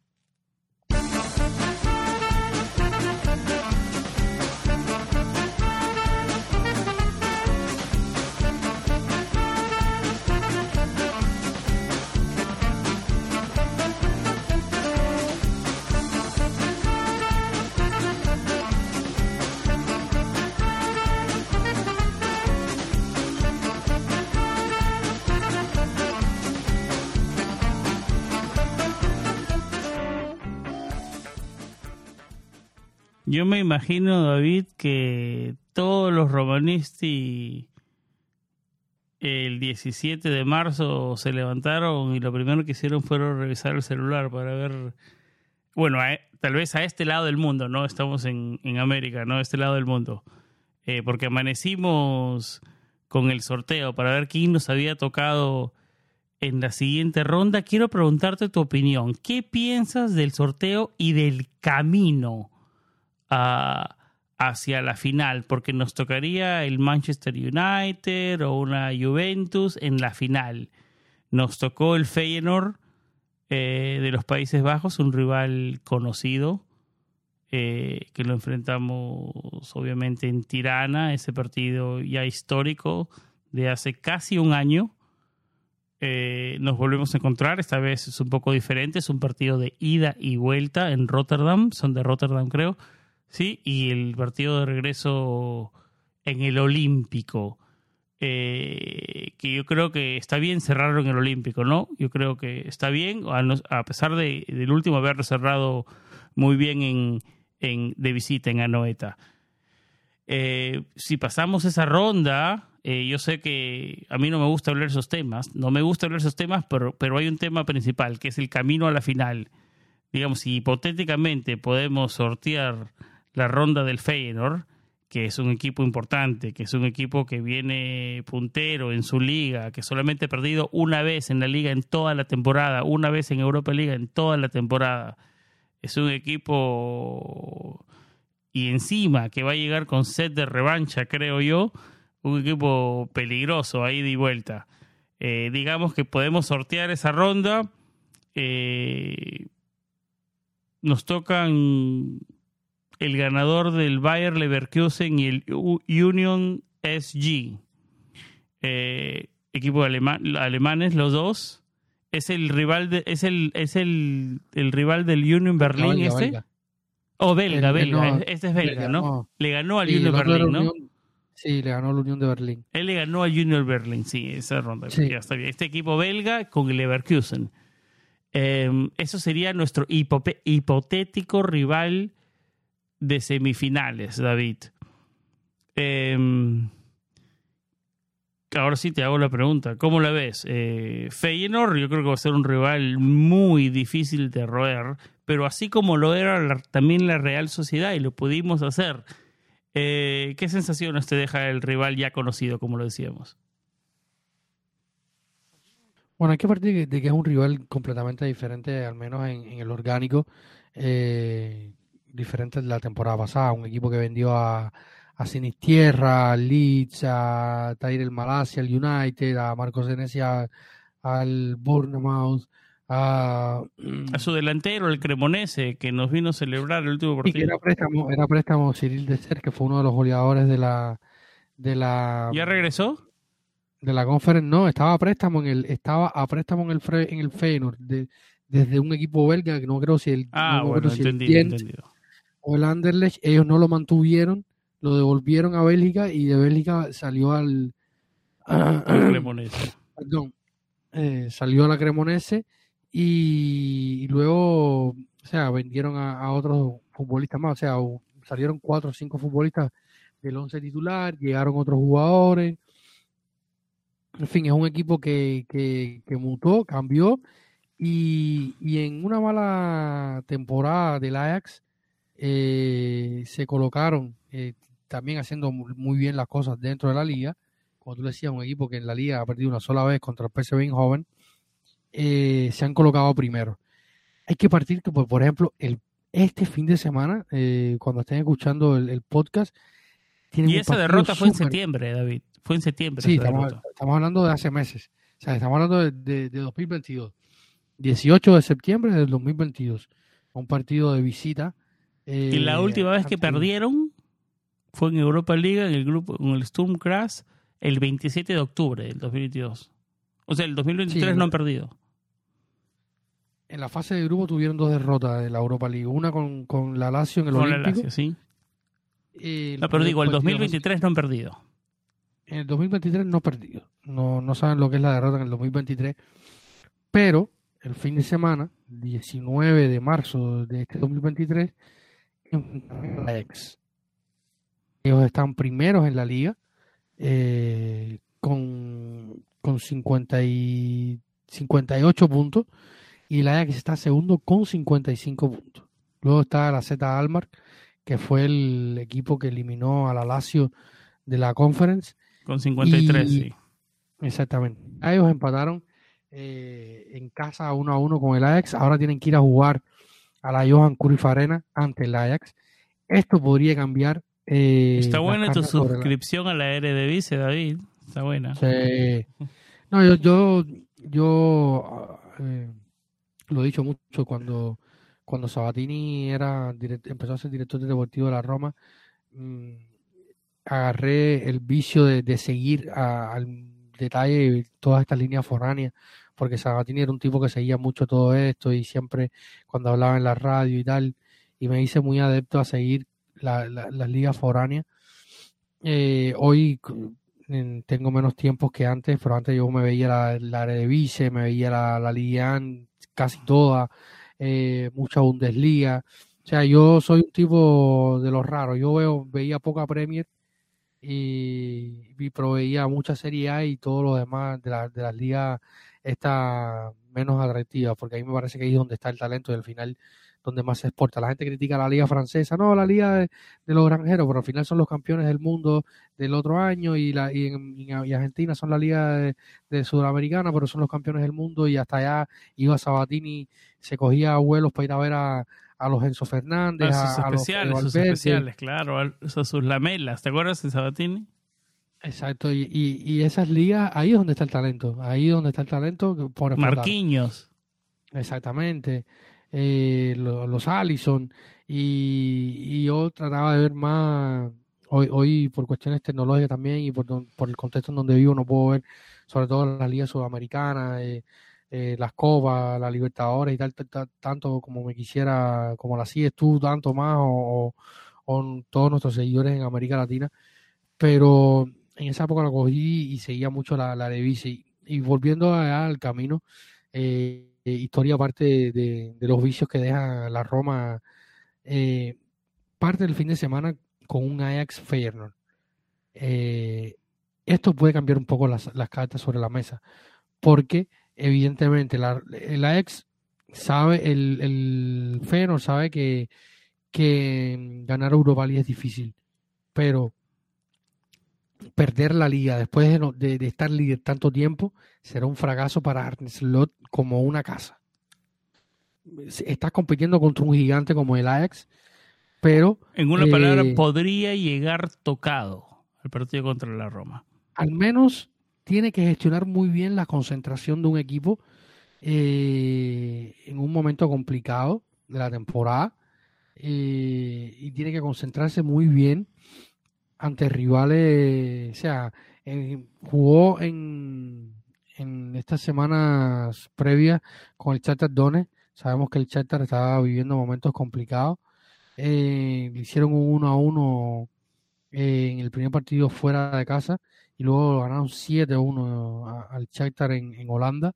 [SPEAKER 1] Yo me imagino, David, que todos los romanisti el 17 de marzo se levantaron y lo primero que hicieron fue revisar el celular para ver, bueno, tal vez a este lado del mundo, ¿no? Estamos en, América, ¿no? A este lado del mundo. Eh, porque amanecimos con el sorteo para ver quién nos había tocado en la siguiente ronda. Quiero preguntarte tu opinión. ¿Qué piensas del sorteo y del camino? Hacia la final, porque nos tocaría el Manchester United o una Juventus en la final. Nos tocó el Feyenoord eh, de los Países Bajos, un rival conocido, eh, que lo enfrentamos obviamente en Tirana, ese partido ya histórico de hace casi un año. Eh, nos volvemos a encontrar, esta vez es un poco diferente, es un partido de ida y vuelta en Rotterdam, son de Rotterdam creo, ¿sí? Y el partido de regreso en el Olímpico, eh, que yo creo que está bien cerrarlo en el Olímpico, ¿no? Yo creo que está bien, a, pesar de, del último haberlo cerrado muy bien en, en, de visita en Anoeta. Eh, si pasamos esa ronda, eh, yo sé que a mí no me gusta hablar esos temas, no me gusta hablar esos temas, pero, pero hay un tema principal, que es el camino a la final. Digamos, si hipotéticamente podemos sortear la ronda del Feyenoord, que es un equipo importante, que es un equipo que viene puntero en su liga, que solamente ha perdido una vez en la liga en toda la temporada, una vez en Europa Liga en toda la temporada. Es un equipo y encima que va a llegar con set de revancha, creo yo, un equipo peligroso ahí de vuelta. Eh, digamos que podemos sortear esa ronda. Eh, nos tocan el ganador del Bayer Leverkusen y el Union SG. Eh, equipo alemanes, los dos. Es el rival de, es el, es el, el rival del Union Berlin este. O belga, belga. este es belga, ¿no? Le ganó al Union Berlin, ¿no?
[SPEAKER 2] sí, le ganó al Union de Berlín.
[SPEAKER 1] Él le ganó al Union Berlin, sí, esa ronda. está bien. Este equipo belga con el Leverkusen. Em, eso sería nuestro hipotético rival de semifinales, David. Eh, ahora sí te hago la pregunta, ¿cómo la ves? Eh, Feyenoord yo creo que va a ser un rival muy difícil de roer, pero así como lo era también la Real Sociedad y lo pudimos hacer, eh, ¿qué sensaciones te deja el rival ya conocido, como lo decíamos?
[SPEAKER 2] Bueno, hay que partir de que es un rival completamente diferente, al menos en, el orgánico, eh, diferente de la temporada pasada, un equipo que vendió a a Sinistierra, al Leeds, a Tyrell Malasia, al United, a Marcos Venecia, al Bournemouth, a,
[SPEAKER 1] a su delantero, el Cremonese, que nos vino a celebrar el último partido.
[SPEAKER 2] era préstamo, era préstamo Cyril de Ser, que fue uno de los goleadores de la de la
[SPEAKER 1] ¿Ya regresó?
[SPEAKER 2] De la conferencia, no, estaba a préstamo en el estaba a préstamo en el en el Feyenoord desde un equipo belga que no creo si el
[SPEAKER 1] ah, bueno,
[SPEAKER 2] o el Anderlecht, ellos no lo mantuvieron lo devolvieron a Bélgica y de Bélgica salió al, (clears throat)
[SPEAKER 1] Cremonese.
[SPEAKER 2] Perdón, eh, salió a la Cremonese y, luego, o sea, vendieron a, otros futbolistas más, o sea, salieron cuatro o cinco futbolistas del once titular, llegaron otros jugadores. En fin, es un equipo que, que, que mutó, cambió y, y, en una mala temporada del Ajax eh, se colocaron, eh, también haciendo muy bien las cosas dentro de la liga. Como tú decías, un equipo que en la liga ha perdido una sola vez contra el PSV joven, eh, se han colocado primero. Hay que partir, por, por ejemplo, el, este fin de semana, eh, cuando estén escuchando el, podcast.
[SPEAKER 1] Y esa derrota fue en septiembre, David. Fue en septiembre.
[SPEAKER 2] Sí, estamos, hablando de hace meses. O sea, estamos hablando de, de 2022. 18 de septiembre del 2022. Un partido de visita.
[SPEAKER 1] Y la eh, última vez que perdieron fue en Europa League, en el grupo, en el Sturm Crash, el 27 de octubre del 2022. O sea, el 2023 no han perdido.
[SPEAKER 2] En la fase de grupo tuvieron dos derrotas de la Europa League. Una con, con la Lazio en el con La Lazio,
[SPEAKER 1] sí. no, pero digo, el 2023 no han perdido.
[SPEAKER 2] En el 2023 no han perdido. No, no saben lo que es la derrota en el 2023. Pero el fin de semana, 19 de marzo de este 2023, la ex ellos están primeros en la liga eh, con, con 50 y 58 puntos y la Ajax está segundo con 55 puntos. Luego está la Z Almar, que fue el equipo que eliminó a la Lazio de la Conference.
[SPEAKER 1] Con 53, sí.
[SPEAKER 2] Exactamente. Ellos empataron eh, en casa uno a uno con el Ajax. Ahora tienen que ir a jugar a la Johan Cruyff Arena ante el Ajax. Esto podría cambiar
[SPEAKER 1] eh, Está buena tu suscripción a la Eredivisie, David. Está buena.
[SPEAKER 2] Sí. No, yo, yo, yo eh, lo he dicho mucho cuando, cuando Sabatini era empezó a ser director de deportivo de la Roma. Mm, agarré el vicio de, seguir al detalle todas estas líneas foráneas, porque Sabatini era un tipo que seguía mucho todo esto y siempre cuando hablaba en la radio y tal, y me hice muy adepto a seguir la, las ligas foráneas. Eh, hoy tengo menos tiempo que antes, pero antes yo me veía la, la Eredivisie, me veía la, la Liga casi toda, eh, mucha Bundesliga. O sea, yo soy un tipo de los raros. Yo veo, veía poca Premier y, y proveía mucha Serie A y todo lo demás de, la, de las ligas está menos atractiva, porque ahí me parece que ahí es donde está el talento y al final donde más se exporta. La gente critica la liga francesa, no, la liga de, los granjeros, pero al final son los campeones del mundo del otro año y, la, y, en, Argentina son la liga de, Sudamericana, pero son los campeones del mundo y hasta allá iba Sabatini, se cogía vuelos para ir a ver a, los Enzo Fernández,
[SPEAKER 1] a, sus especiales, sus especiales, claro, a sus lamelas, ¿te acuerdas de Sabatini?
[SPEAKER 2] Exacto, y, y, esas ligas, ahí es donde está el talento, ahí es donde está el talento. Por
[SPEAKER 1] Marquiños.
[SPEAKER 2] Exactamente, eh, los, Allison, y, yo trataba de ver más, hoy, hoy por cuestiones tecnológicas también y por, por el contexto en donde vivo no puedo ver sobre todo las ligas sudamericanas, eh, eh, las Copas, la Libertadores y tal, tanto como me quisiera, como la sigues tú, tanto más, o, todos nuestros seguidores en América Latina. Pero en esa época la cogí y seguía mucho la, la de bici. Y, volviendo al camino, eh, historia aparte de, los vicios que deja la Roma, eh, parte del fin de semana con un Ajax Feyenoord. Eh, esto puede cambiar un poco las, las cartas sobre la mesa, porque evidentemente la, el Ajax sabe, el, el Feyenoord sabe que, que ganar Europa League es difícil, pero perder la liga después de, de, estar líder tanto tiempo será un fracaso para Arne Slot como una casa. Estás compitiendo contra un gigante como el Ajax, pero...
[SPEAKER 1] En una palabra, eh, podría llegar tocado el partido contra la Roma.
[SPEAKER 2] Al menos tiene que gestionar muy bien la concentración de un equipo eh, en un momento complicado de la temporada eh, y tiene que concentrarse muy bien ante rivales, o sea, jugó en, en estas semanas previas con el Charter Donetsk. Sabemos que el Charter estaba viviendo momentos complicados. Eh, hicieron un 1 a 1 eh, en el primer partido fuera de casa y luego ganaron 7 a 1 al Shakhtar en, en, Holanda.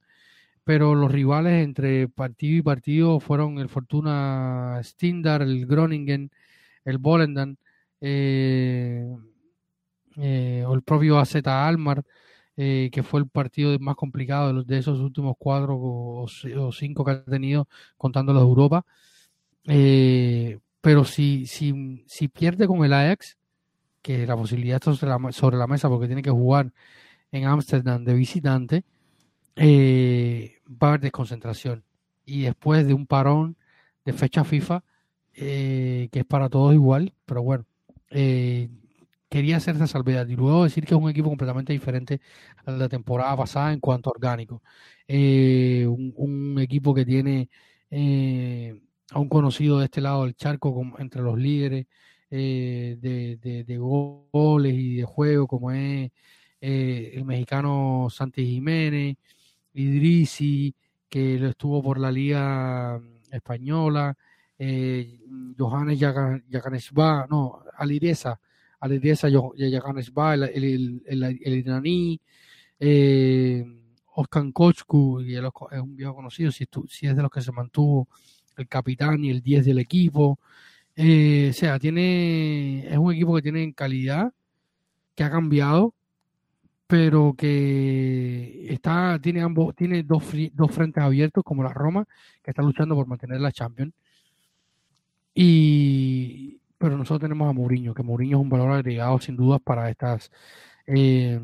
[SPEAKER 2] Pero los rivales entre partido y partido fueron el Fortuna Stindar, el Groningen, el Volendam eh, eh, o el propio AZ Almar, eh, que fue el partido más complicado de esos últimos cuatro o, cinco que ha tenido contando los de Europa. pero si, si, si pierde con el Ajax, que la posibilidad está sobre la, mesa porque tiene que jugar en Ámsterdam de visitante, va a haber desconcentración. Y después de un parón de fecha FIFA, que es para todos igual, pero bueno, eh, quería hacer esa salvedad y luego decir que es un equipo completamente diferente a la temporada pasada en cuanto a orgánico. Eh, un, equipo que tiene eh, a un conocido de este lado del charco entre los líderes de, goles y de juego, como es el mexicano Santi Jiménez, Idrisi, que lo estuvo por la Liga Española, Johannes Yaganesba, no, Alireza, Alireza Yaganesba, el, el, el, el, iraní, eh, Oscar Kochku, y es un viejo conocido, si, si, es de los que se mantuvo el capitán y el 10 del equipo. Eh, o sea, tiene, es un equipo que tiene calidad, que ha cambiado, pero que está, tiene ambos, tiene dos, dos frentes abiertos como la Roma, que está luchando por mantener la Champions. Y, pero nosotros tenemos a Mourinho, que Mourinho es un valor agregado sin dudas para estas. Eh,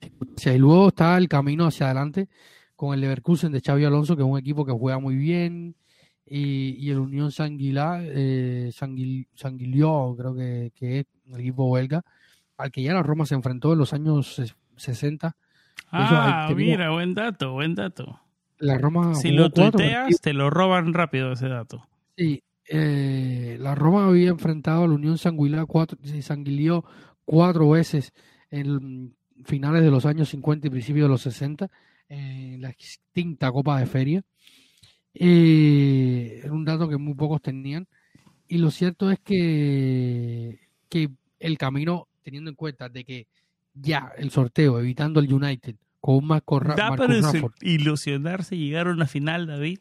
[SPEAKER 2] y luego está el camino hacia adelante con el Leverkusen de Xavi Alonso, que es un equipo que juega muy bien, y, el Unión Sanguilá, eh, Sanguilió, creo que, es el equipo belga, al que ya la Roma se enfrentó en los años 60.
[SPEAKER 1] Ah, mira, buen dato, buen dato.
[SPEAKER 2] La Roma
[SPEAKER 1] si lo tuiteas, te lo roban rápido ese dato.
[SPEAKER 2] Sí, eh, la Roma había enfrentado a la Unión Sanguilá cuatro, Sanguilió cuatro veces en finales de los años 50 y principios de los 60 en la extinta Copa de Feria. Eh, era un dato que muy pocos tenían. Y lo cierto es que, que el camino, teniendo en cuenta de que ya el sorteo, evitando el United, con un Marco,
[SPEAKER 1] da para ilusionarse llegar a una final, David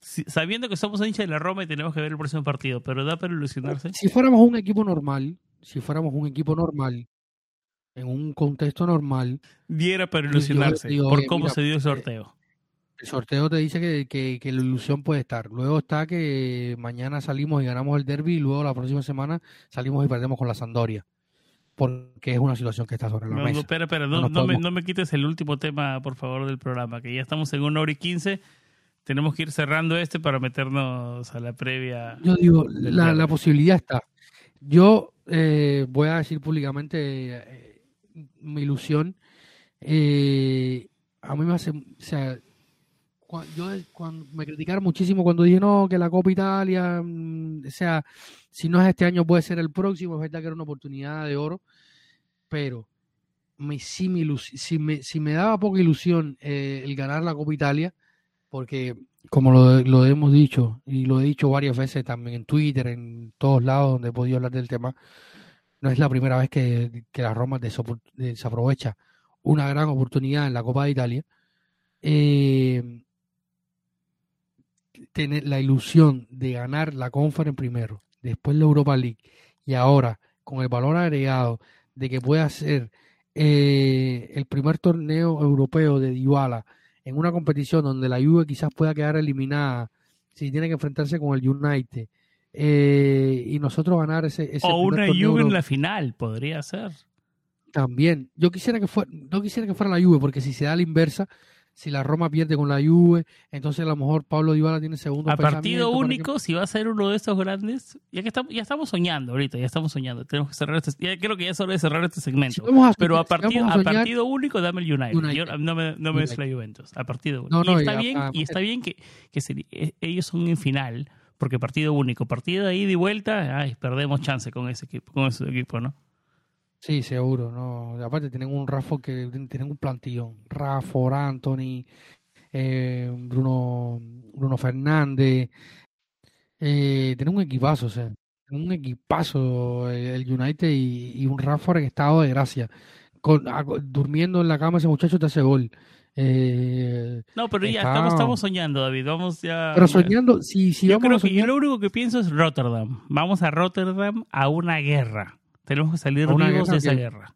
[SPEAKER 1] sabiendo que somos hinchas de la Roma y tenemos que ver el próximo partido, pero da para ilusionarse.
[SPEAKER 2] Si fuéramos un equipo normal, si fuéramos un equipo normal, en un contexto normal.
[SPEAKER 1] Diera para ilusionarse por cómo se dio el sorteo.
[SPEAKER 2] El sorteo te dice que, que, la ilusión puede estar. Luego está que mañana salimos y ganamos el derby y luego la próxima semana salimos y perdemos con la Sandoria. Porque es una situación que está sobre la mesa.
[SPEAKER 1] No, espera, espera, no, me, no, me, quites el último tema, por favor, del programa, que ya estamos en una hora y quince tenemos que ir cerrando este para meternos a la previa.
[SPEAKER 2] Yo digo, la, la, posibilidad está. Yo eh, voy a decir públicamente, eh, mi ilusión. Eh, a mí me hace, o sea, yo cuando me criticaron muchísimo cuando dije no, que la Copa Italia, mm, o sea, si no es este año puede ser el próximo, es verdad que era una oportunidad de oro, pero me, sí me, si, me, si me daba poca ilusión eh, el ganar la Copa Italia, porque como lo, lo, hemos dicho y lo he dicho varias veces también en Twitter, en todos lados donde he podido hablar del tema, no es la primera vez que, que la Roma desaprovecha una gran oportunidad en la Copa de Italia. Eh, tener la ilusión de ganar la Conference primero, después la Europa League y ahora con el valor agregado de que pueda ser eh, el primer torneo europeo de Dybala en una competición donde la Juve quizás pueda quedar eliminada si tiene que enfrentarse con el United eh, y nosotros ganar ese, ese
[SPEAKER 1] o una Juve en la final podría ser.
[SPEAKER 2] También. Yo quisiera que fuera no quisiera que fuera la Juve porque si se da la inversa si la Roma pierde con la Juve, entonces a lo mejor Pablo Dybala tiene segundo
[SPEAKER 1] A partido único, si va a ser uno de estos grandes, ya que estamos, ya estamos soñando ahorita, ya estamos soñando, tenemos que cerrar este, ya creo que ya es hora de cerrar este segmento. pero a partido, a, partido único dame el United. no me, no me des la Juventus, a partido único. y está bien, y está bien que, que e, ellos son en final, porque partido único, partido de ida y vuelta, ay, perdemos chance con ese equipo, con ese equipo, ¿no?
[SPEAKER 2] Sí, seguro, no. Aparte tienen un Rafa que tienen un plantillón. Rafa, Anthony, eh, Bruno, Bruno Fernández. Eh, tienen un equipazo, o sea, un equipazo el United y, un Rafa en estado de gracia. Con, durmiendo en la cama ese muchacho te hace gol. Eh,
[SPEAKER 1] no, pero ya estamos, estamos, soñando, David. Vamos ya.
[SPEAKER 2] Pero soñando, sí, sí.
[SPEAKER 1] Yo creo que yo lo único que pienso es Rotterdam. Vamos a Rotterdam a una guerra. Tenemos que salir vivos de esa guerra.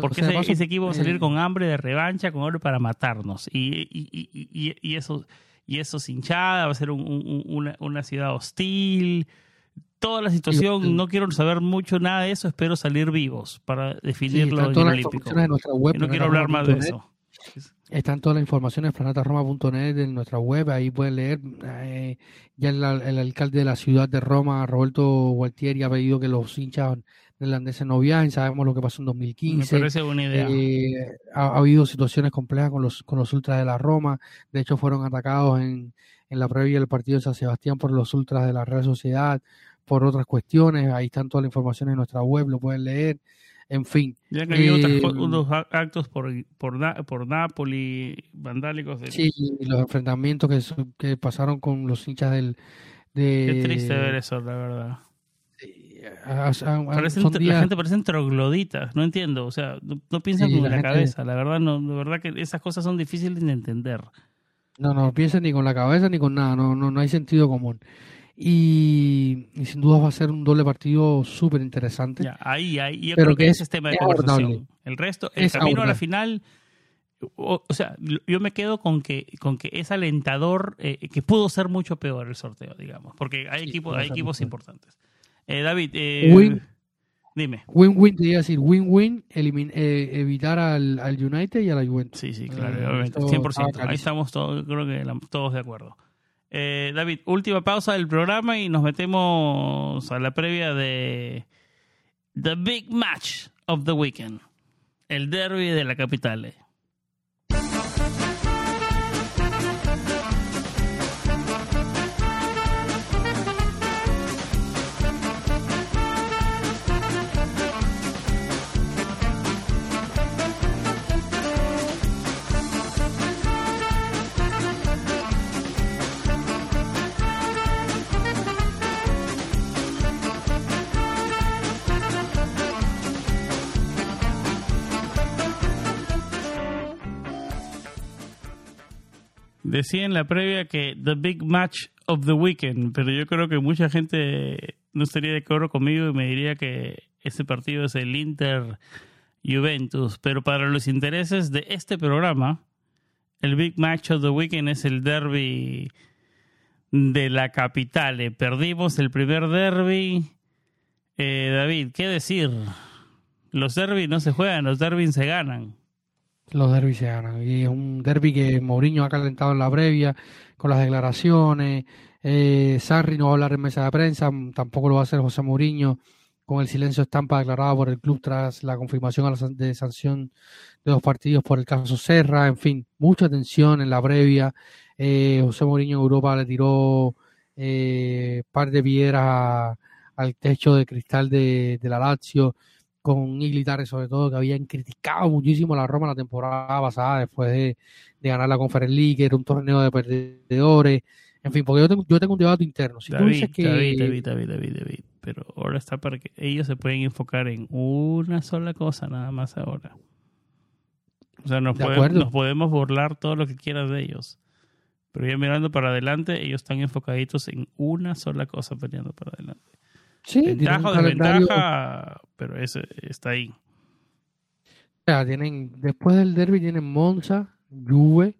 [SPEAKER 1] Porque ese, equipo va a salir eh, con hambre de revancha, con oro para matarnos. Y, y, y, eso y eso es hinchada, va a ser una, una, ciudad hostil. Toda la situación, no quiero saber mucho nada de eso, espero salir vivos para definirlo en el Olímpico. no quiero hablar más de eso.
[SPEAKER 2] Están todas las informaciones en planetaroma.net en nuestra web, ahí pueden leer. Eh, ya el, el, alcalde de la ciudad de Roma, Roberto Gualtieri, ha pedido que los hinchas neerlandeses no viajen, sabemos lo que pasó en 2015.
[SPEAKER 1] Me parece buena idea.
[SPEAKER 2] Eh, ha, habido situaciones complejas con los, con los ultras de la Roma, de hecho fueron atacados en, en la previa del partido de San Sebastián por los ultras de la Real Sociedad, por otras cuestiones, ahí están todas las informaciones en nuestra web, lo pueden leer. En fin.
[SPEAKER 1] Ya que eh, unos actos por, por, por Napoli, vandálicos.
[SPEAKER 2] Sí, los enfrentamientos que, que pasaron con los hinchas del... De,
[SPEAKER 1] Qué triste ver eso, la verdad. La gente parecen trogloditas, no entiendo, o sea, no, piensan con la, cabeza, la verdad, no, de verdad que esas cosas son difíciles de entender.
[SPEAKER 2] No, no piensan ni con la cabeza ni con nada, no, no, no hay sentido común. Y, sin duda va a ser un doble partido súper interesante.
[SPEAKER 1] ahí, ahí, yo creo que, ese es tema de conversación. El resto, el camino a la final, o, sea, yo me quedo con que, con que es alentador, eh, que pudo ser mucho peor el sorteo, digamos, porque hay equipos, hay equipos importantes. Eh, David, eh, dime.
[SPEAKER 2] Win-win, te iba a decir, win-win, eh, evitar al, al, United y a la Juventus.
[SPEAKER 1] Sí, sí, claro, eh, obviamente, 100%. Ahí estamos todos, creo que todos de acuerdo. Eh, David, última pausa del programa y nos metemos a la previa de The Big Match of the Weekend, el derby de la capital. Decía en la previa que The Big Match of the Weekend, pero yo creo que mucha gente no estaría de acuerdo conmigo y me diría que ese partido es el Inter Juventus. Pero para los intereses de este programa, el Big Match of the Weekend es el derby de la capital. Perdimos el primer derby. Eh, David, ¿qué decir? Los derbis no se juegan, los derbis se ganan.
[SPEAKER 2] Los derbis se ganan. Y es un derby que Mourinho ha calentado en la previa con las declaraciones. Eh, Sarri no va a hablar en mesa de prensa, tampoco lo va a hacer José Mourinho. con el silencio estampa declarado por el club tras la confirmación de sanción de dos partidos por el caso Serra, en fin, mucha tensión en la previa. Eh, José Mourinho en Europa le tiró eh, par de piedras al techo de cristal de, la Lazio, con Iglitare sobre todo, que habían criticado muchísimo la Roma la temporada pasada después de, ganar la Conference League, que era un torneo de perdedores. En fin, porque yo tengo, yo tengo un debate interno. Si
[SPEAKER 1] David, tú dices que... David, David, David, David, David, pero ahora está para que ellos se pueden enfocar en una sola cosa nada más ahora. O sea, nos, podemos, nos podemos burlar todo lo que quieras de ellos. Pero ya mirando para adelante, ellos están enfocaditos en una sola cosa peleando para adelante. Sí, ventaja o desventaja, pero ese está ahí.
[SPEAKER 2] O sea, tienen, después del derby tienen Monza, Juve,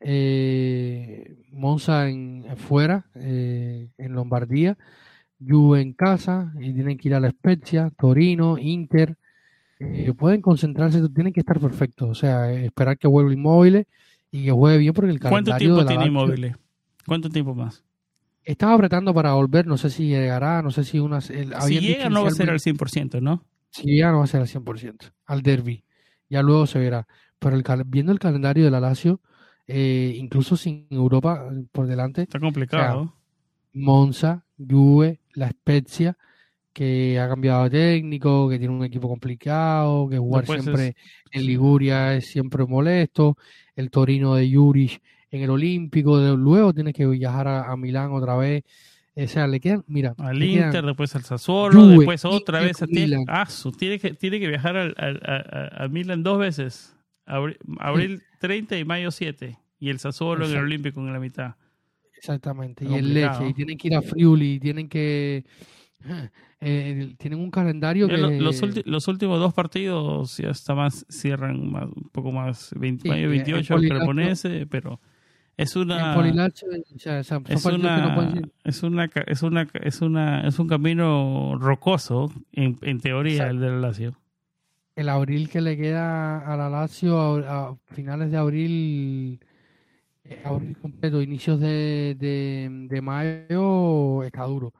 [SPEAKER 2] eh, Monza en fuera, eh, en Lombardía, Juve en casa, y tienen que ir a la Spezia, Torino, Inter. Eh, pueden concentrarse, tienen que estar perfectos, o sea, esperar que vuelva inmóviles y que juegue bien porque el
[SPEAKER 1] calendario ¿Cuánto tiempo tiene inmóviles? ¿Cuánto tiempo más?
[SPEAKER 2] Estaba apretando para volver, no sé si llegará, no sé si una...
[SPEAKER 1] si llega no va a ser al 100%, ¿no?
[SPEAKER 2] Si llega no va a ser al 100%, al derby. Ya luego se verá. Pero el, viendo el calendario de la Lazio, eh, incluso sin Europa por delante...
[SPEAKER 1] Está complicado.
[SPEAKER 2] Monza, Juve, La Spezia, que ha cambiado de técnico, que tiene un equipo complicado, que jugar siempre en Liguria es siempre molesto, el Torino de Juric en el Olímpico, luego tiene que viajar a, Milán otra vez. O sea, le quedan, mira.
[SPEAKER 1] Al Inter, después al Sassuolo, después otra vez a ah, tiene que, tiene que viajar al, a, Milán dos veces. Abril, 30 y mayo 7. Y el Sassuolo en el Olímpico en la mitad.
[SPEAKER 2] Exactamente. y el Leche. Y tienen que ir a Friuli, tienen que. Eh, tienen un calendario que...
[SPEAKER 1] Los, los, últimos dos partidos ya está más, cierran más, un poco más, 20, mayo 28 el Cremonese, pero es una es una es una es una es una es un camino rocoso en, en teoría el del Lazio.
[SPEAKER 2] El abril que le queda a la Lazio a, finales de abril eh, abril completo inicios de, de, de mayo está duro.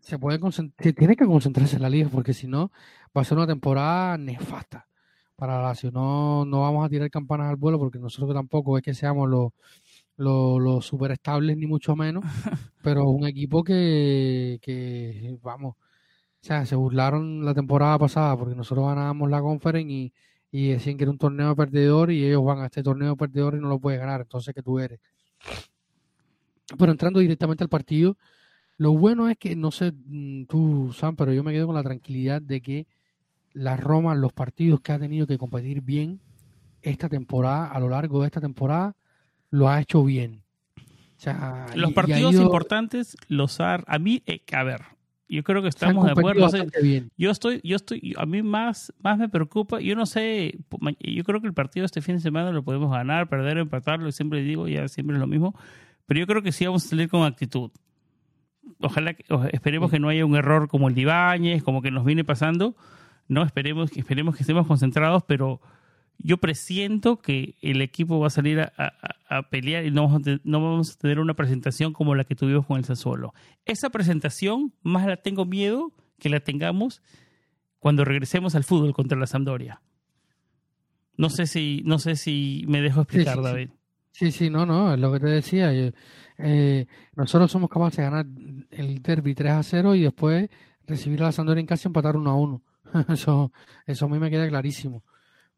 [SPEAKER 2] Se puede tiene que concentrarse en la liga porque si no va a ser una temporada nefasta para Lazio. No, no vamos a tirar campanas al vuelo porque nosotros tampoco es que seamos los, los, super estables ni mucho menos, (laughs) pero un equipo que, que, vamos, o sea, se burlaron la temporada pasada porque nosotros ganábamos la conference y, y decían que era un torneo perdedor y ellos van a este torneo perdedor y no lo puedes ganar, entonces que tú eres. Pero entrando directamente al partido, lo bueno es que, no sé mm, tú, Sam, pero yo me quedo con la tranquilidad de que la Roma, los partidos que ha tenido que competir bien esta temporada, a lo largo de esta temporada, lo ha hecho bien.
[SPEAKER 1] los partidos importantes los ha... A mí, eh, a ver, yo creo que estamos de acuerdo. yo estoy, yo estoy, a mí más, más me preocupa, yo no sé, yo creo que el partido este fin de semana lo podemos ganar, perder, empatarlo, siempre digo, ya siempre es lo mismo, pero yo creo que sí vamos a salir con actitud. Ojalá, esperemos que no haya un error como el de Ibáñez, como que nos viene pasando, no esperemos, esperemos que estemos concentrados, pero yo presiento que el equipo va a salir a, pelear y no vamos, a, no vamos a tener una presentación como la que tuvimos con el Sassuolo. Esa presentación más la tengo miedo que la tengamos cuando regresemos al fútbol contra la Sampdoria. No sé si, no sé si me dejo explicar, David.
[SPEAKER 2] Sí. sí, no, no, es lo que te decía. Eh, nosotros somos capaces de ganar el derby 3 a 0 y después recibir a la Sampdoria en casa y empatar 1 a 1. (laughs) eso, eso a mí me queda clarísimo.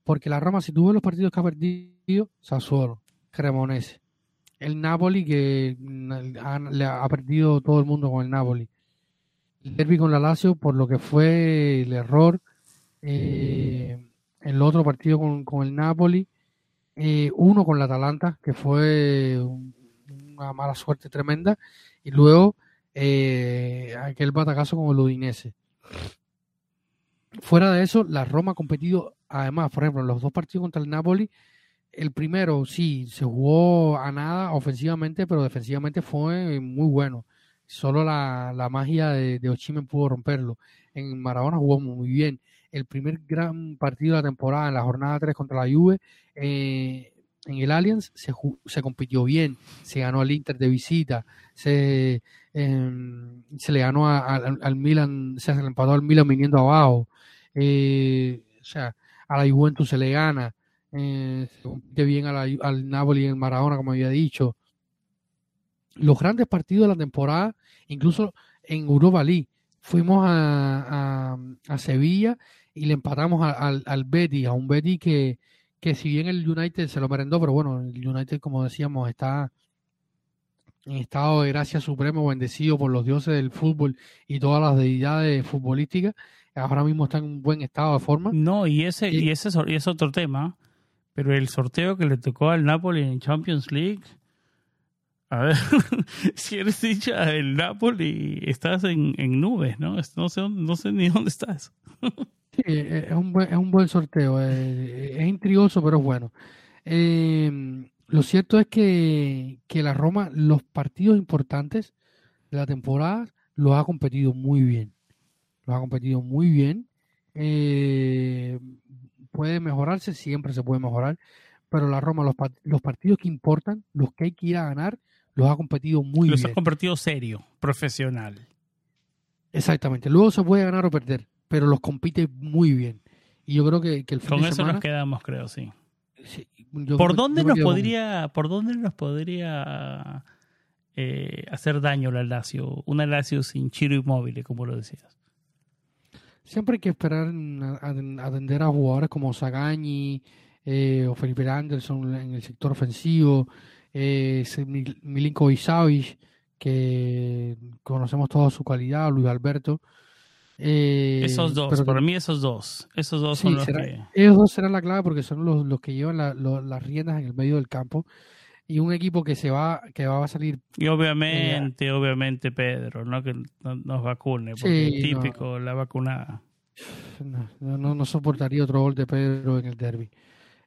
[SPEAKER 2] Porque la Roma, si tuvo los partidos que ha perdido, Sassuolo, Cremonese, el Napoli que ha, le ha perdido todo el mundo con el Napoli, el derby con la Lazio por lo que fue el error, eh, el otro partido con, con el Napoli, eh, uno con la Atalanta, que fue una mala suerte tremenda, y luego eh, aquel batacazo con el Udinese. Fuera de eso, la Roma ha competido, además, por ejemplo, en los dos partidos contra el Napoli, el primero sí, se jugó a nada ofensivamente, pero defensivamente fue muy bueno. Solo la, magia de, de pudo romperlo. En Maradona jugó muy bien. El primer gran partido de la temporada, en la jornada 3 contra la Juve, eh, en el Allianz se, se compitió bien, se ganó al Inter de visita, se, em, se le ganó al Milan, se le empató al Milan viniendo abajo, eh, o sea, a la Juventus se le gana, eh, se compite bien al Napoli en Maradona, como había dicho. Los grandes partidos de la temporada, incluso en Europa League, fuimos a, a, Sevilla y le empatamos al, al Betis, a un Betty que, que si bien el United se lo merendó, pero bueno, el United, como decíamos, está en estado de gracia supremo, bendecido por los dioses del fútbol y todas las deidades futbolísticas. Ahora mismo está en un buen estado de forma.
[SPEAKER 1] No, y ese, y, ese es otro tema. Pero el sorteo que le tocó al Napoli en Champions League. A ver, (laughs) si eres hincha del Napoli, estás en, en nubes, ¿no? No sé, no sé ni dónde estás. (laughs)
[SPEAKER 2] Sí, eh, es un buen, es un buen sorteo. Eh, es intrigoso, pero es bueno. Eh, lo cierto es que, que, la Roma, los partidos importantes de la temporada, los ha competido muy bien. Los ha competido muy bien. puede mejorarse, siempre se puede mejorar. Pero la Roma, los, los partidos que importan, los que hay que ir a ganar, los ha competido muy bien. Los
[SPEAKER 1] ha competido serio, profesional.
[SPEAKER 2] Exactamente. Luego se puede ganar o perder pero los compite muy bien. Y yo creo que, el
[SPEAKER 1] Con eso nos quedamos, creo, sí. ¿Por, dónde nos podría, ¿Por dónde nos podría eh, hacer daño la Lazio? Una Lazio sin Chiro inmóvil, como lo decías.
[SPEAKER 2] Siempre hay que esperar a, atender a jugadores como Sagani eh, o Felipe Anderson en el sector ofensivo, eh, Milinko Isavic, que conocemos toda su calidad, Luis Alberto.
[SPEAKER 1] Eh, esos dos, para mí esos dos. Esos dos son los que...
[SPEAKER 2] Ellos dos serán la clave porque son los, los que llevan las riendas en el medio del campo. Y un equipo que se va, que va a salir.
[SPEAKER 1] Y obviamente, obviamente, Pedro, no que nos vacune, porque es típico la vacunada.
[SPEAKER 2] No, no, no, soportaría otro gol de Pedro en el derby.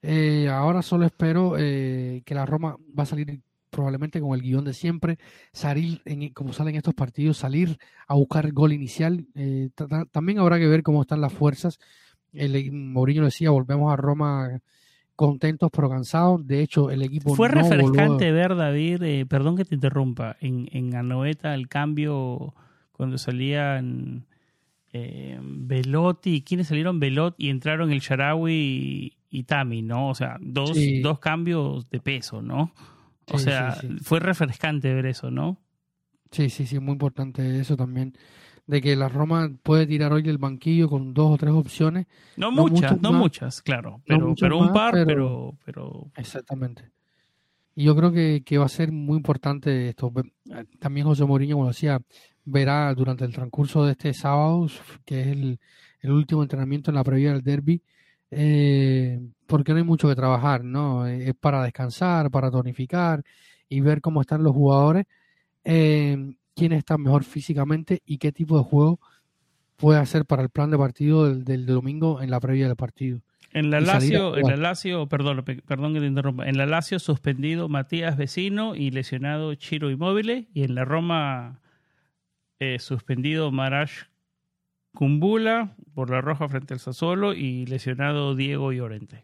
[SPEAKER 2] Eh, ahora solo espero eh, que la Roma va a salir probablemente con el guion de siempre, salir, en, como salen estos partidos, salir a buscar el gol inicial. Eh, también habrá que ver cómo están las fuerzas. El, Mourinho decía, volvemos a Roma contentos pero cansados. De hecho, el equipo...
[SPEAKER 1] Fue refrescante ver, David, eh, perdón que te interrumpa, en, en Anoeta el cambio cuando salían eh, Velotti, ¿quiénes salieron? Velotti y entraron el Sharawi y, Tami, ¿no? O sea, dos, dos cambios de peso, ¿no? O sea, fue refrescante ver eso, ¿no?
[SPEAKER 2] Sí, sí, sí, muy importante eso también. De que la Roma puede tirar hoy del banquillo con dos o tres opciones.
[SPEAKER 1] No, muchas, no muchas, claro. Pero, pero un par, pero, pero,
[SPEAKER 2] Exactamente. Y yo creo que, que va a ser muy importante esto. También José Mourinho, como decía, verá durante el transcurso de este sábado, que es el, el último entrenamiento en la previa del derby, eh, porque no hay mucho que trabajar, ¿no? Es para descansar, para tonificar y ver cómo están los jugadores, eh, quién está mejor físicamente y qué tipo de juego puede hacer para el plan de partido del, domingo en la previa del partido.
[SPEAKER 1] En la Lazio, en la Lazio, perdón, perdón que te interrumpa, en la Lazio suspendido Matías Vecino y lesionado Chiro Immobile y en la Roma eh, suspendido Marash Cumbula por la roja frente al Sassuolo y lesionado Diego Llorente.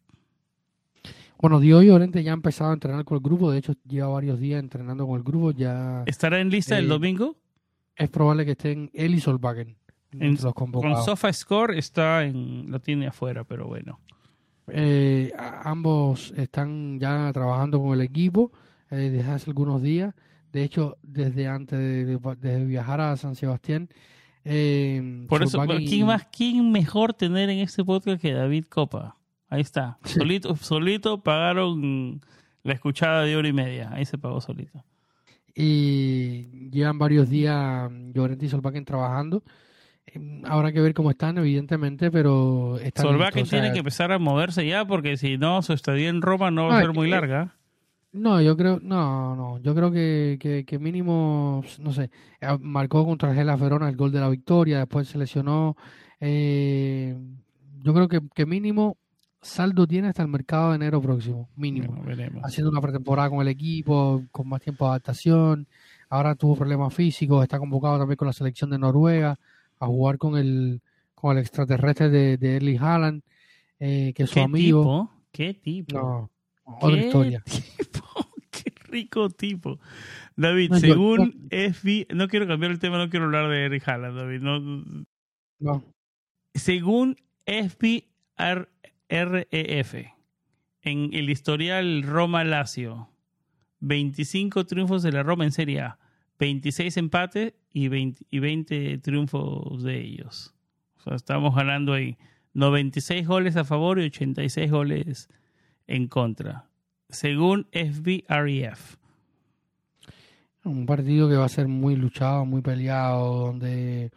[SPEAKER 2] Bueno, Diego Llorente ya ha empezado a entrenar con el grupo, de hecho lleva varios días entrenando con el grupo. ya
[SPEAKER 1] ¿Estará en lista el eh, domingo?
[SPEAKER 2] Es probable que estén él y Solvagen.
[SPEAKER 1] En, los con Sofa Score está en, lo tiene afuera, pero bueno.
[SPEAKER 2] Eh, ambos están ya trabajando con el equipo eh, desde hace algunos días. De hecho, desde antes de viajar a San Sebastián,
[SPEAKER 1] eh, Por eso, ¿quién más, quién mejor tener en este podcast que David Copa? Ahí está. Solito, solito pagaron la escuchada de hora y media. Ahí se pagó solito.
[SPEAKER 2] Y llevan varios días Llorente y Solbakken trabajando. Habrá que ver cómo están, evidentemente, pero
[SPEAKER 1] están Solbakken tiene que empezar a moverse ya porque si no, su estadía en Roma no va a ser muy larga.
[SPEAKER 2] No, yo creo, no, no, yo creo que, que, mínimo, no sé, eh, marcó contra el Gela Verona el gol de la victoria, después se lesionó. Eh, yo creo que, que mínimo saldo tiene hasta el mercado de enero próximo, mínimo. Haciendo una pretemporada con el equipo, con más tiempo de adaptación. Ahora tuvo problemas físicos, está convocado también con la selección de Noruega a jugar con el, con el extraterrestre de, de Erling Haaland, eh, que es su amigo.
[SPEAKER 1] ¿Qué tipo?
[SPEAKER 2] Otra historia. (laughs)
[SPEAKER 1] qué rico tipo. David, según FB, no quiero cambiar el tema, no quiero hablar de Eric Haaland, David. No,
[SPEAKER 2] no.
[SPEAKER 1] Según FBREF, en el historial Roma-Lazio, 25 triunfos de la Roma en Serie A, 26 empates y 20, y 20 triunfos de ellos. O sea, estamos ganando ahí 96 goles a favor y 86 goles en contra, según FBREF.
[SPEAKER 2] Un partido que va a ser muy luchado, muy peleado, donde...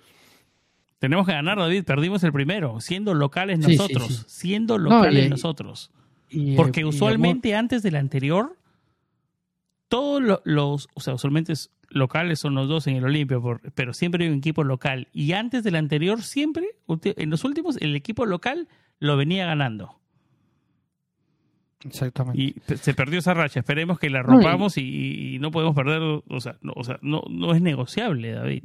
[SPEAKER 1] Tenemos que ganar, David. Perdimos el primero, siendo locales nosotros. Siendo locales nosotros. Porque usualmente antes del anterior, todos los, o sea, usualmente locales son los dos en el Olimpio, pero siempre hay un equipo local. Y antes del anterior, siempre, en los últimos, el equipo local lo venía ganando.
[SPEAKER 2] Exactamente.
[SPEAKER 1] Y se perdió esa racha. Esperemos que la rompamos y, no podemos perder. O sea, no, o sea, no, no es negociable, David.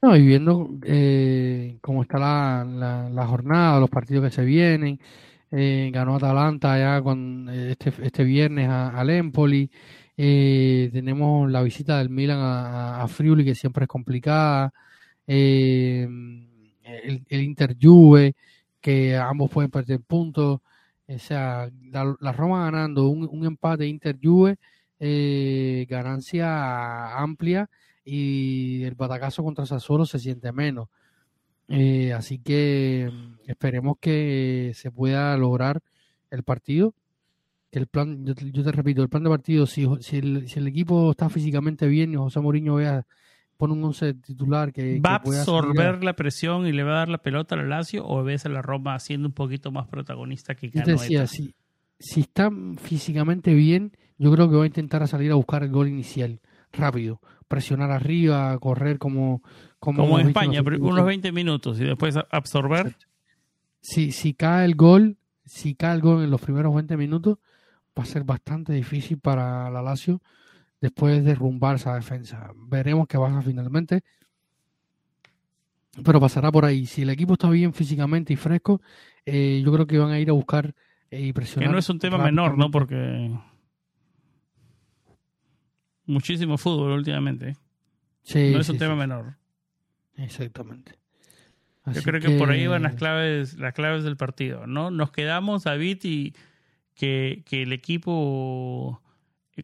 [SPEAKER 2] No, y viendo eh, cómo está la, la, jornada, los partidos que se vienen. Eh, ganó Atalanta ya con eh, este, este viernes al Empoli. tenemos la visita del Milan a, a, Friuli, que siempre es complicada. el, el Inter Juve, que ambos pueden perder puntos. O sea, la, Roma ganando un, empate Inter-Juve, eh, ganancia amplia y el batacazo contra Sassuolo se siente menos. Eh, así que mm, esperemos que se pueda lograr el partido. El plan, yo, te repito, el plan de partido, si, si, el, si el equipo está físicamente bien y José Mourinho vea pone un once titular que
[SPEAKER 1] va a absorber la presión y le va a dar la pelota al Lazio o ves a la Roma siendo un poquito más protagonista que
[SPEAKER 2] Yo te decía, si, si está físicamente bien, yo creo que va a intentar salir a buscar el gol inicial rápido, presionar arriba, correr como
[SPEAKER 1] como, en España, unos 20 minutos y después absorber.
[SPEAKER 2] Si, si cae el gol, si cae el gol en los primeros 20 minutos, va a ser bastante difícil para la Lazio después de derrumbar esa defensa. Veremos qué pasa finalmente. Pero pasará por ahí. Si el equipo está bien físicamente y fresco, eh, yo creo que van a ir a buscar eh, y presionar.
[SPEAKER 1] Que no es un tema menor, ¿no? Porque muchísimo fútbol últimamente. Sí, no es un tema menor.
[SPEAKER 2] Exactamente.
[SPEAKER 1] Yo creo que... por ahí van las claves, las claves del partido, ¿no? Nos quedamos, David, y que, que el equipo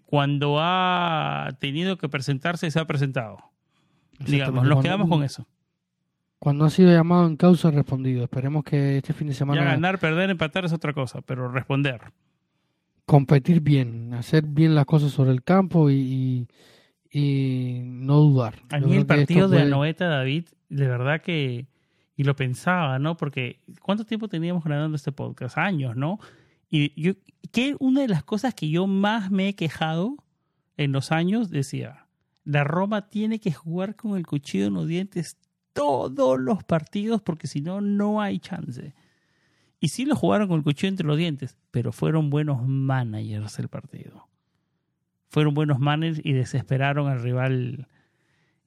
[SPEAKER 1] cuando ha tenido que presentarse, se ha presentado. Digamos, nos quedamos con eso.
[SPEAKER 2] Cuando ha sido llamado en causa, ha respondido. Esperemos que este fin de semana.
[SPEAKER 1] Ya ganar, perder, empatar es otra cosa, pero responder.
[SPEAKER 2] Competir bien, hacer bien las cosas sobre el campo y, y, no dudar.
[SPEAKER 1] A mí el partido de Anoeta, David, de verdad que. Y lo pensaba, ¿no? Porque ¿cuánto tiempo teníamos grabando este podcast? Años, ¿no? Y yo, que una de las cosas que yo más me he quejado en los años, decía, la Roma tiene que jugar con el cuchillo en los dientes todos los partidos porque si no, no hay chance. Y sí lo jugaron con el cuchillo entre los dientes, pero fueron buenos managers el partido. Fueron buenos managers y desesperaron al rival.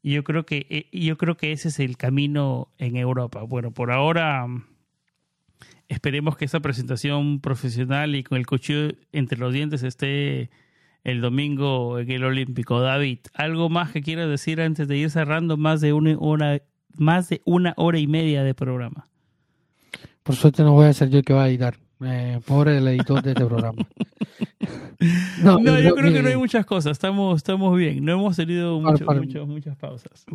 [SPEAKER 1] Y yo creo que, eh, yo creo que ese es el camino en Europa. Bueno, por ahora Esperemos que esa presentación profesional y con el cuchillo entre los dientes esté el domingo en el Olímpico. David, ¿algo más que quieras decir antes de ir cerrando más de una, hora, más de una hora y media de programa?
[SPEAKER 2] Por suerte no voy a ser yo el que va a editar. Eh, pobre el editor de este programa. (laughs)
[SPEAKER 1] no, yo creo que no hay muchas cosas. Estamos, estamos bien. No hemos tenido muchas pausas.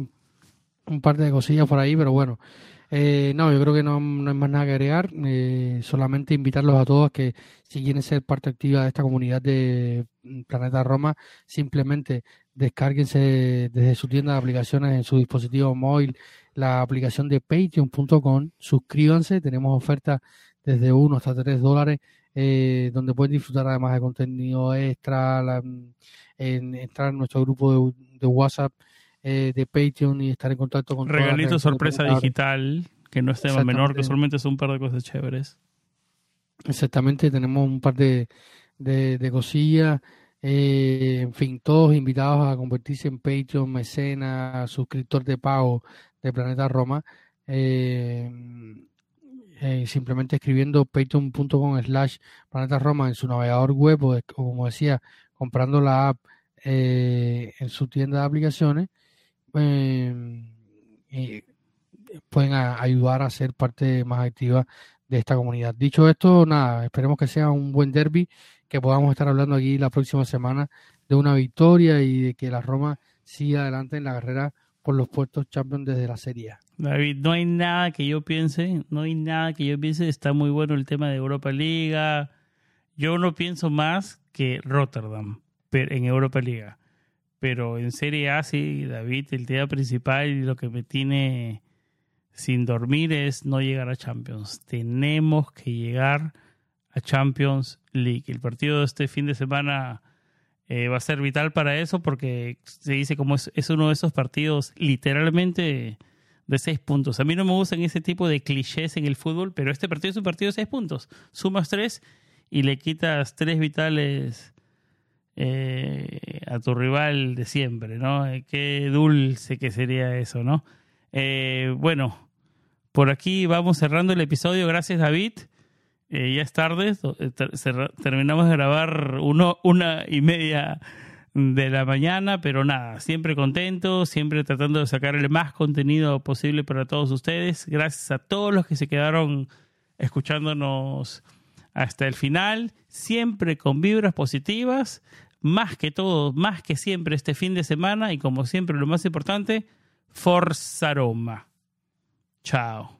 [SPEAKER 2] Un par de cosillas por ahí, pero bueno. Eh, no, yo creo que no, hay más nada que agregar. Eh, solamente invitarlos a todos que si quieren ser parte activa de esta comunidad de Planeta Roma, simplemente descárguense desde su tienda de aplicaciones en su dispositivo móvil la aplicación de patreon.com, suscríbanse, tenemos ofertas desde 1 hasta 3 dólares, eh, donde pueden disfrutar además de contenido extra, en, entrar en nuestro grupo de WhatsApp eh, de Patreon y estar en contacto con
[SPEAKER 1] Regalito sorpresa digital, que no es tema menor, que solamente son un par de cosas chéveres.
[SPEAKER 2] Exactamente, tenemos un par de, de, cosillas. Eh, en fin, todos invitados a convertirse en Patreon, mecena, suscriptor de pago de Planeta Roma. Eh, eh, simplemente escribiendo patreon.com slash planeta Roma en su navegador web o, como decía, comprando la app eh, en su tienda de aplicaciones, em, pueden ayudar a ser parte más activa de esta comunidad. Dicho esto, nada, esperemos que sea un buen derby, que podamos estar hablando aquí la próxima semana de una victoria y de que la Roma siga adelante en la carrera por los puestos champions desde la Serie.
[SPEAKER 1] David, no hay nada que yo piense, no hay nada que yo piense, está muy bueno el tema de Europa Liga. Yo no pienso más que Rotterdam en Europa Liga. Pero en Serie A, sí, David, el tema principal y lo que me tiene sin dormir es no llegar a Champions. Tenemos que llegar a Champions League. El partido de este fin de semana eh, va a ser vital para eso porque se dice como es, uno de esos partidos literalmente de seis puntos. A mí no me gustan ese tipo de clichés en el fútbol, pero este partido es un partido de seis puntos. Sumas tres y le quitas tres vitales eh, a tu rival de siempre, ¿no? Eh, qué dulce que sería eso, ¿no? bueno, por aquí vamos cerrando el episodio. Gracias, David. Eh, ya es tarde, eh, terminamos de grabar una y media de la mañana, pero nada, siempre contento, siempre tratando de sacar el más contenido posible para todos ustedes. Gracias a todos los que se quedaron escuchándonos hasta el final, siempre con vibras positivas, más que todo, más que siempre este fin de semana y como siempre lo más importante, Forza Roma. Chao.